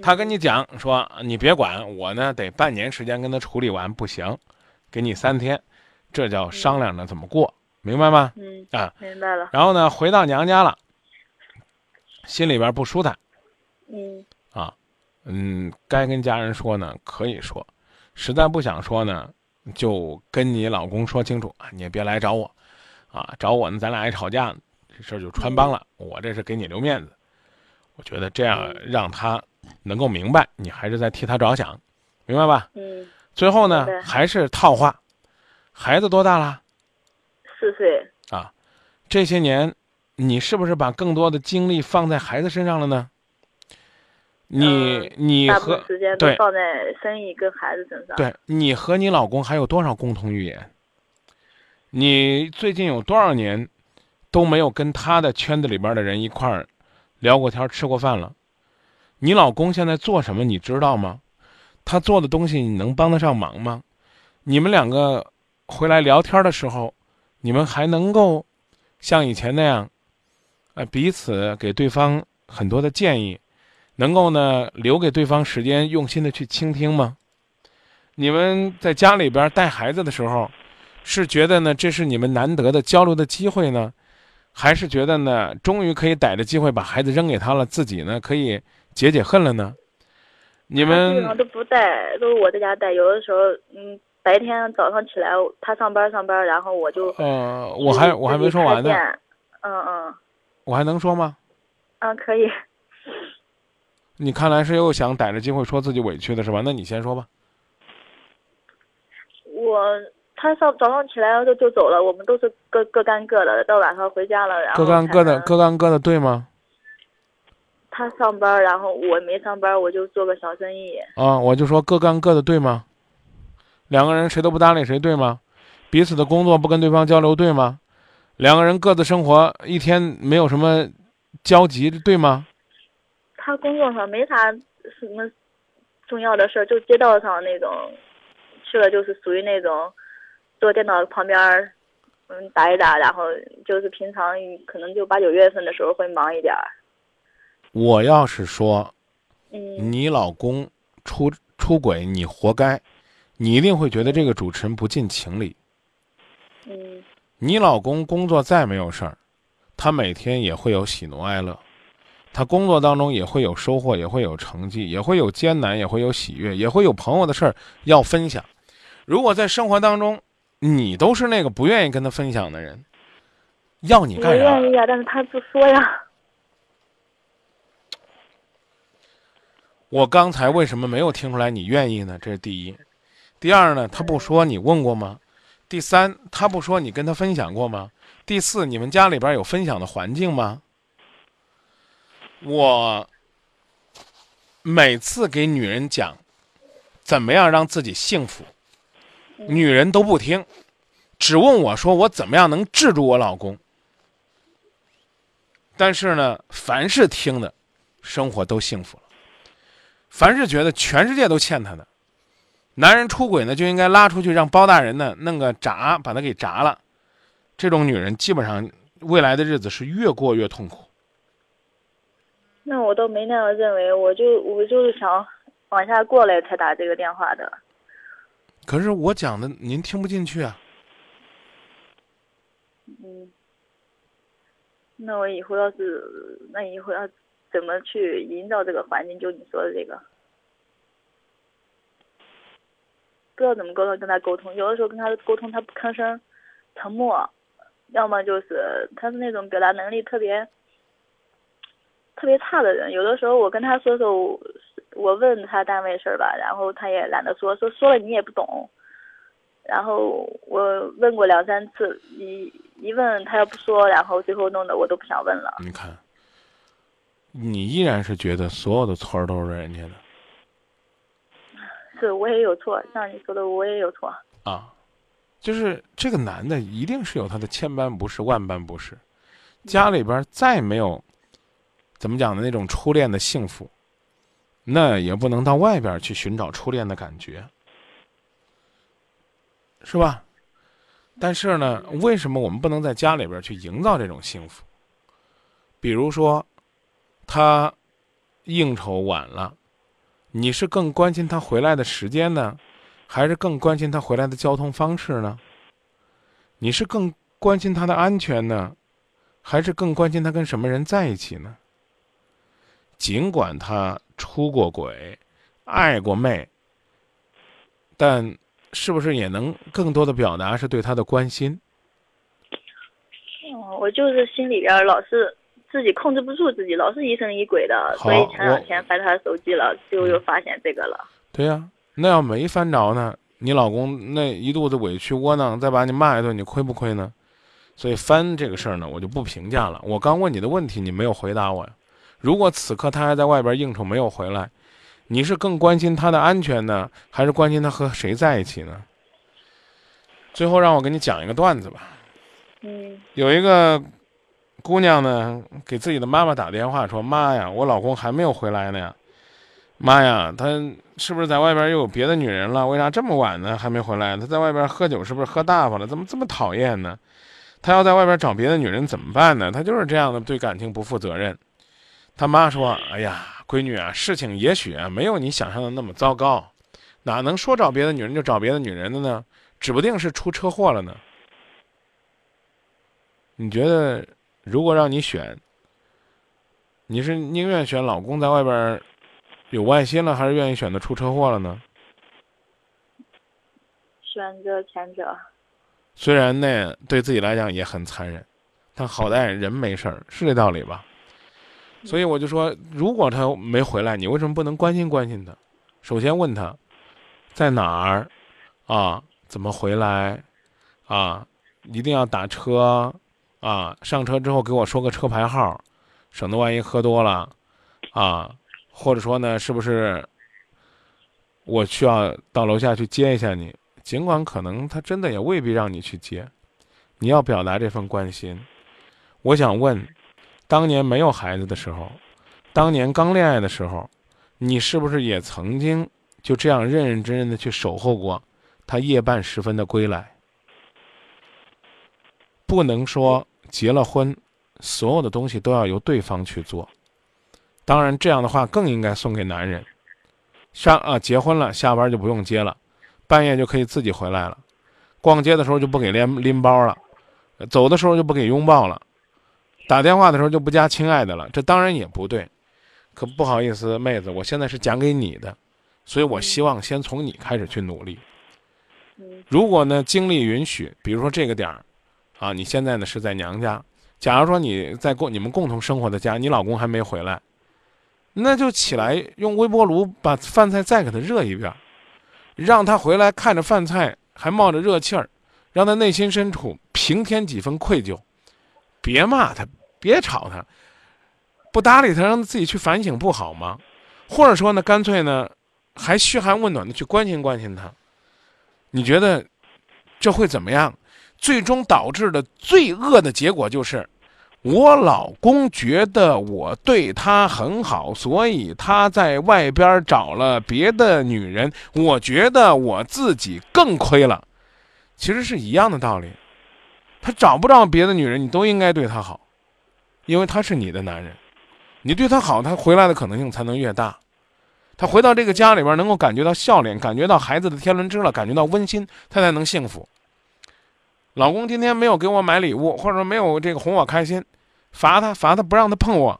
他跟你讲说你别管我呢，得半年时间跟他处理完不行，给你三天，这叫商量着怎么过，明白吗？嗯啊，明白了。然后呢，回到娘家了，心里边不舒坦，嗯啊，嗯，该跟家人说呢可以说，实在不想说呢。就跟你老公说清楚啊，你也别来找我，啊，找我呢，咱俩还吵架，这事儿就穿帮了。我这是给你留面子，我觉得这样让他能够明白，你还是在替他着想，明白吧？嗯。最后呢，还是套话，孩子多大了？四岁。啊，这些年，你是不是把更多的精力放在孩子身上了呢？你你和对放在生意跟孩子身上。对你和你老公还有多少共同语言？你最近有多少年都没有跟他的圈子里边的人一块儿聊过天、吃过饭了？你老公现在做什么你知道吗？他做的东西你能帮得上忙吗？你们两个回来聊天的时候，你们还能够像以前那样，呃，彼此给对方很多的建议？能够呢留给对方时间，用心的去倾听吗？你们在家里边带孩子的时候，是觉得呢这是你们难得的交流的机会呢，还是觉得呢终于可以逮着机会把孩子扔给他了，自己呢可以解解恨了呢？你们基本上都不带，都是我在家带。有的时候，嗯，白天早上起来他上班上班，然后我就呃，我还我还没说完呢。嗯嗯。我还能说吗？嗯，可以。你看来是又想逮着机会说自己委屈的是吧？那你先说吧。我他上早上起来就就走了，我们都是各各干各的，到晚上回家了，然后各干各的，各干各的，对吗？他上班，然后我没上班，我就做个小生意。啊，我就说各干各的，对吗？两个人谁都不搭理谁，对吗？彼此的工作不跟对方交流，对吗？两个人各自生活，一天没有什么交集，对吗？他工作上没啥什么重要的事儿，就街道上那种去了，就是属于那种坐电脑旁边儿，嗯，打一打，然后就是平常可能就八九月份的时候会忙一点儿。我要是说，嗯，你老公出出轨，你活该，你一定会觉得这个主持人不近情理。嗯你老公工作再没有事儿，他每天也会有喜怒哀乐，他工作当中也会有收获，也会有成绩，也会有艰难，也会有喜悦，也会有朋友的事儿要分享。如果在生活当中，你都是那个不愿意跟他分享的人，要你我干啥？愿意呀，但是他不说呀。我刚才为什么没有听出来你愿意呢？这是第一。第二呢，他不说，你问过吗？第三，他不说，你跟他分享过吗？第四，你们家里边有分享的环境吗？我每次给女人讲怎么样让自己幸福，女人都不听，只问我说我怎么样能治住我老公。但是呢，凡是听的，生活都幸福了。凡是觉得全世界都欠他的，男人出轨呢，就应该拉出去让包大人呢弄个闸把他给闸了。这种女人基本上未来的日子是越过越痛苦。那我都没那样认为，我就我就是想往下过来才打这个电话的。可是我讲的您听不进去啊。嗯，那我以后要是那以后要怎么去营造这个环境？就你说的这个，不知道怎么沟通跟他沟通。有的时候跟他沟通，他不吭声，沉默，要么就是他是那种表达能力特别特别差的人。有的时候我跟他说说，我问他单位事儿吧，然后他也懒得说，说说了你也不懂。然后我问过两三次，一一问他要不说，然后最后弄得我都不想问了。你看，你依然是觉得所有的错都是人家的是我也有错，像你说的我也有错。啊，就是这个男的一定是有他的千般不是万般不是，家里边再没有怎么讲的那种初恋的幸福，那也不能到外边去寻找初恋的感觉，是吧？但是呢，为什么我们不能在家里边去营造这种幸福？比如说，他应酬晚了，你是更关心他回来的时间呢，还是更关心他回来的交通方式呢？你是更关心他的安全呢，还是更关心他跟什么人在一起呢？尽管他出过轨，爱过妹，但是不是也能更多的表达是对他的关心？嗯，我就是心里边儿老是自己控制不住自己，老是疑神疑鬼的，所以前两天翻他的手机了，就又发现这个了。对呀、那要没翻着呢，你老公那一肚子委屈窝囊，再把你骂一顿，你亏不亏呢？所以翻这个事儿呢，我就不评价了。我刚问你的问题，你没有回答我呀。如果此刻他还在外边应酬没有回来，你是更关心他的安全呢，还是关心他和谁在一起呢？最后让我给你讲一个段子吧。嗯有一个姑娘呢，给自己的妈妈打电话说：“妈呀，我老公还没有回来呢呀！妈呀，他是不是在外边又有别的女人了？为啥这么晚呢还没回来？他在外边喝酒是不是喝大发了？怎么这么讨厌呢？他要在外边找别的女人怎么办呢？他就是这样的，对感情不负责任。”他妈说：“哎呀，闺女啊，事情也许啊没有你想象的那么糟糕，哪能说找别的女人就找别的女人的呢？指不定是出车祸了呢。”你觉得，如果让你选，你是宁愿选老公在外边儿有外心了，还是愿意选择出车祸了呢？选择前者。虽然那对自己来讲也很残忍，但好歹人没事儿，是这道理吧？所以我就说，如果他没回来，你为什么不能关心关心他？首先问他在哪儿，啊，怎么回来，啊，一定要打车，啊，上车之后给我说个车牌号，省得万一喝多了，啊，或者说呢，是不是我需要到楼下去接一下你？尽管可能他真的也未必让你去接，你要表达这份关心。我想问，当年没有孩子的时候，当年刚恋爱的时候，你是不是也曾经就这样认认真真的去守候过他夜半时分的归来？不能说结了婚，所有的东西都要由对方去做。当然，这样的话更应该送给男人。上啊，结婚了，下班就不用接了，半夜就可以自己回来了。逛街的时候就不给拎拎包了，走的时候就不给拥抱了，打电话的时候就不加亲爱的了。这当然也不对。可不好意思，妹子，我现在是讲给你的，所以我希望先从你开始去努力。如果呢精力允许，比如说这个点儿，啊，你现在呢是在娘家，假如说你在共你们共同生活的家，你老公还没回来，那就起来用微波炉把饭菜再给他热一遍，让他回来看着饭菜还冒着热气儿，让他内心深处平添几分愧疚，别骂他，别吵他。不搭理他，让他自己去反省，不好吗？或者说呢，干脆呢，还嘘寒问暖的去关心关心他。你觉得这会怎么样？最终导致的最恶的结果就是，我老公觉得我对他很好，所以他在外边找了别的女人，我觉得我自己更亏了。其实是一样的道理，他找不着别的女人，你都应该对他好，因为他是你的男人。你对他好，他回来的可能性才能越大。他回到这个家里边，能够感觉到笑脸，感觉到孩子的天伦之乐，感觉到温馨，他才能幸福。老公今天没有给我买礼物，或者说没有这个哄我开心，罚他罚他不让他碰我。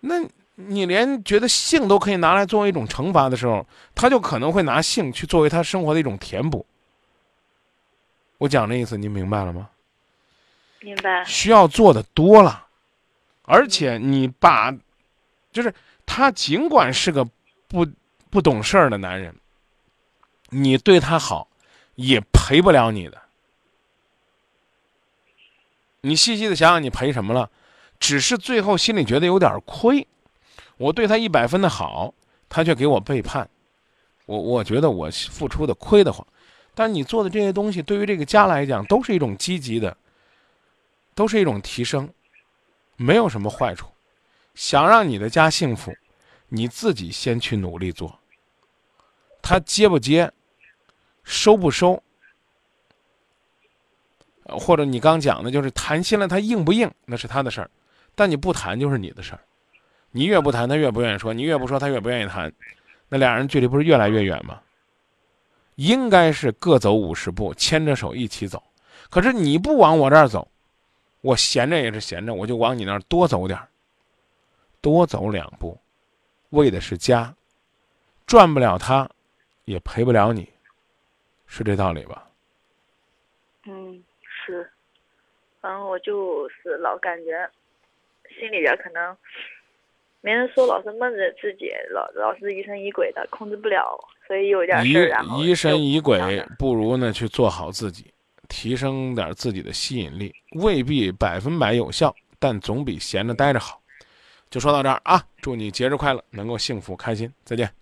那你连觉得性都可以拿来作为一种惩罚的时候，他就可能会拿性去作为他生活的一种填补。我讲这意思，您明白了吗？明白。需要做的多了。而且你把，就是他尽管是个不不懂事儿的男人，你对他好，也赔不了你的。你细细的想想，你赔什么了？只是最后心里觉得有点亏。我对他一百分的好，他却给我背叛，我我觉得我付出的亏得慌。但你做的这些东西，对于这个家来讲，都是一种积极的，都是一种提升。没有什么坏处，想让你的家幸福，你自己先去努力做。他接不接，收不收，或者你刚讲的就是谈心了，他硬不硬，那是他的事儿。但你不谈就是你的事儿。你越不谈，他越不愿意说；你越不说，他越不愿意谈。那俩人距离不是越来越远吗？应该是各走五十步，牵着手一起走。可是你不往我这儿走。我闲着也是闲着，我就往你那儿多走点儿，多走两步，为的是家，赚不了他，也赔不了你，是这道理吧？嗯，是，反正我就是老感觉心里边可能没人说，老是闷着自己，老老是疑神疑鬼的，控制不了，所以有点事儿。疑疑神疑鬼，不如呢去做好自己。提升点自己的吸引力，未必百分百有效，但总比闲着待着好。就说到这儿啊！祝你节日快乐，能够幸福开心，再见。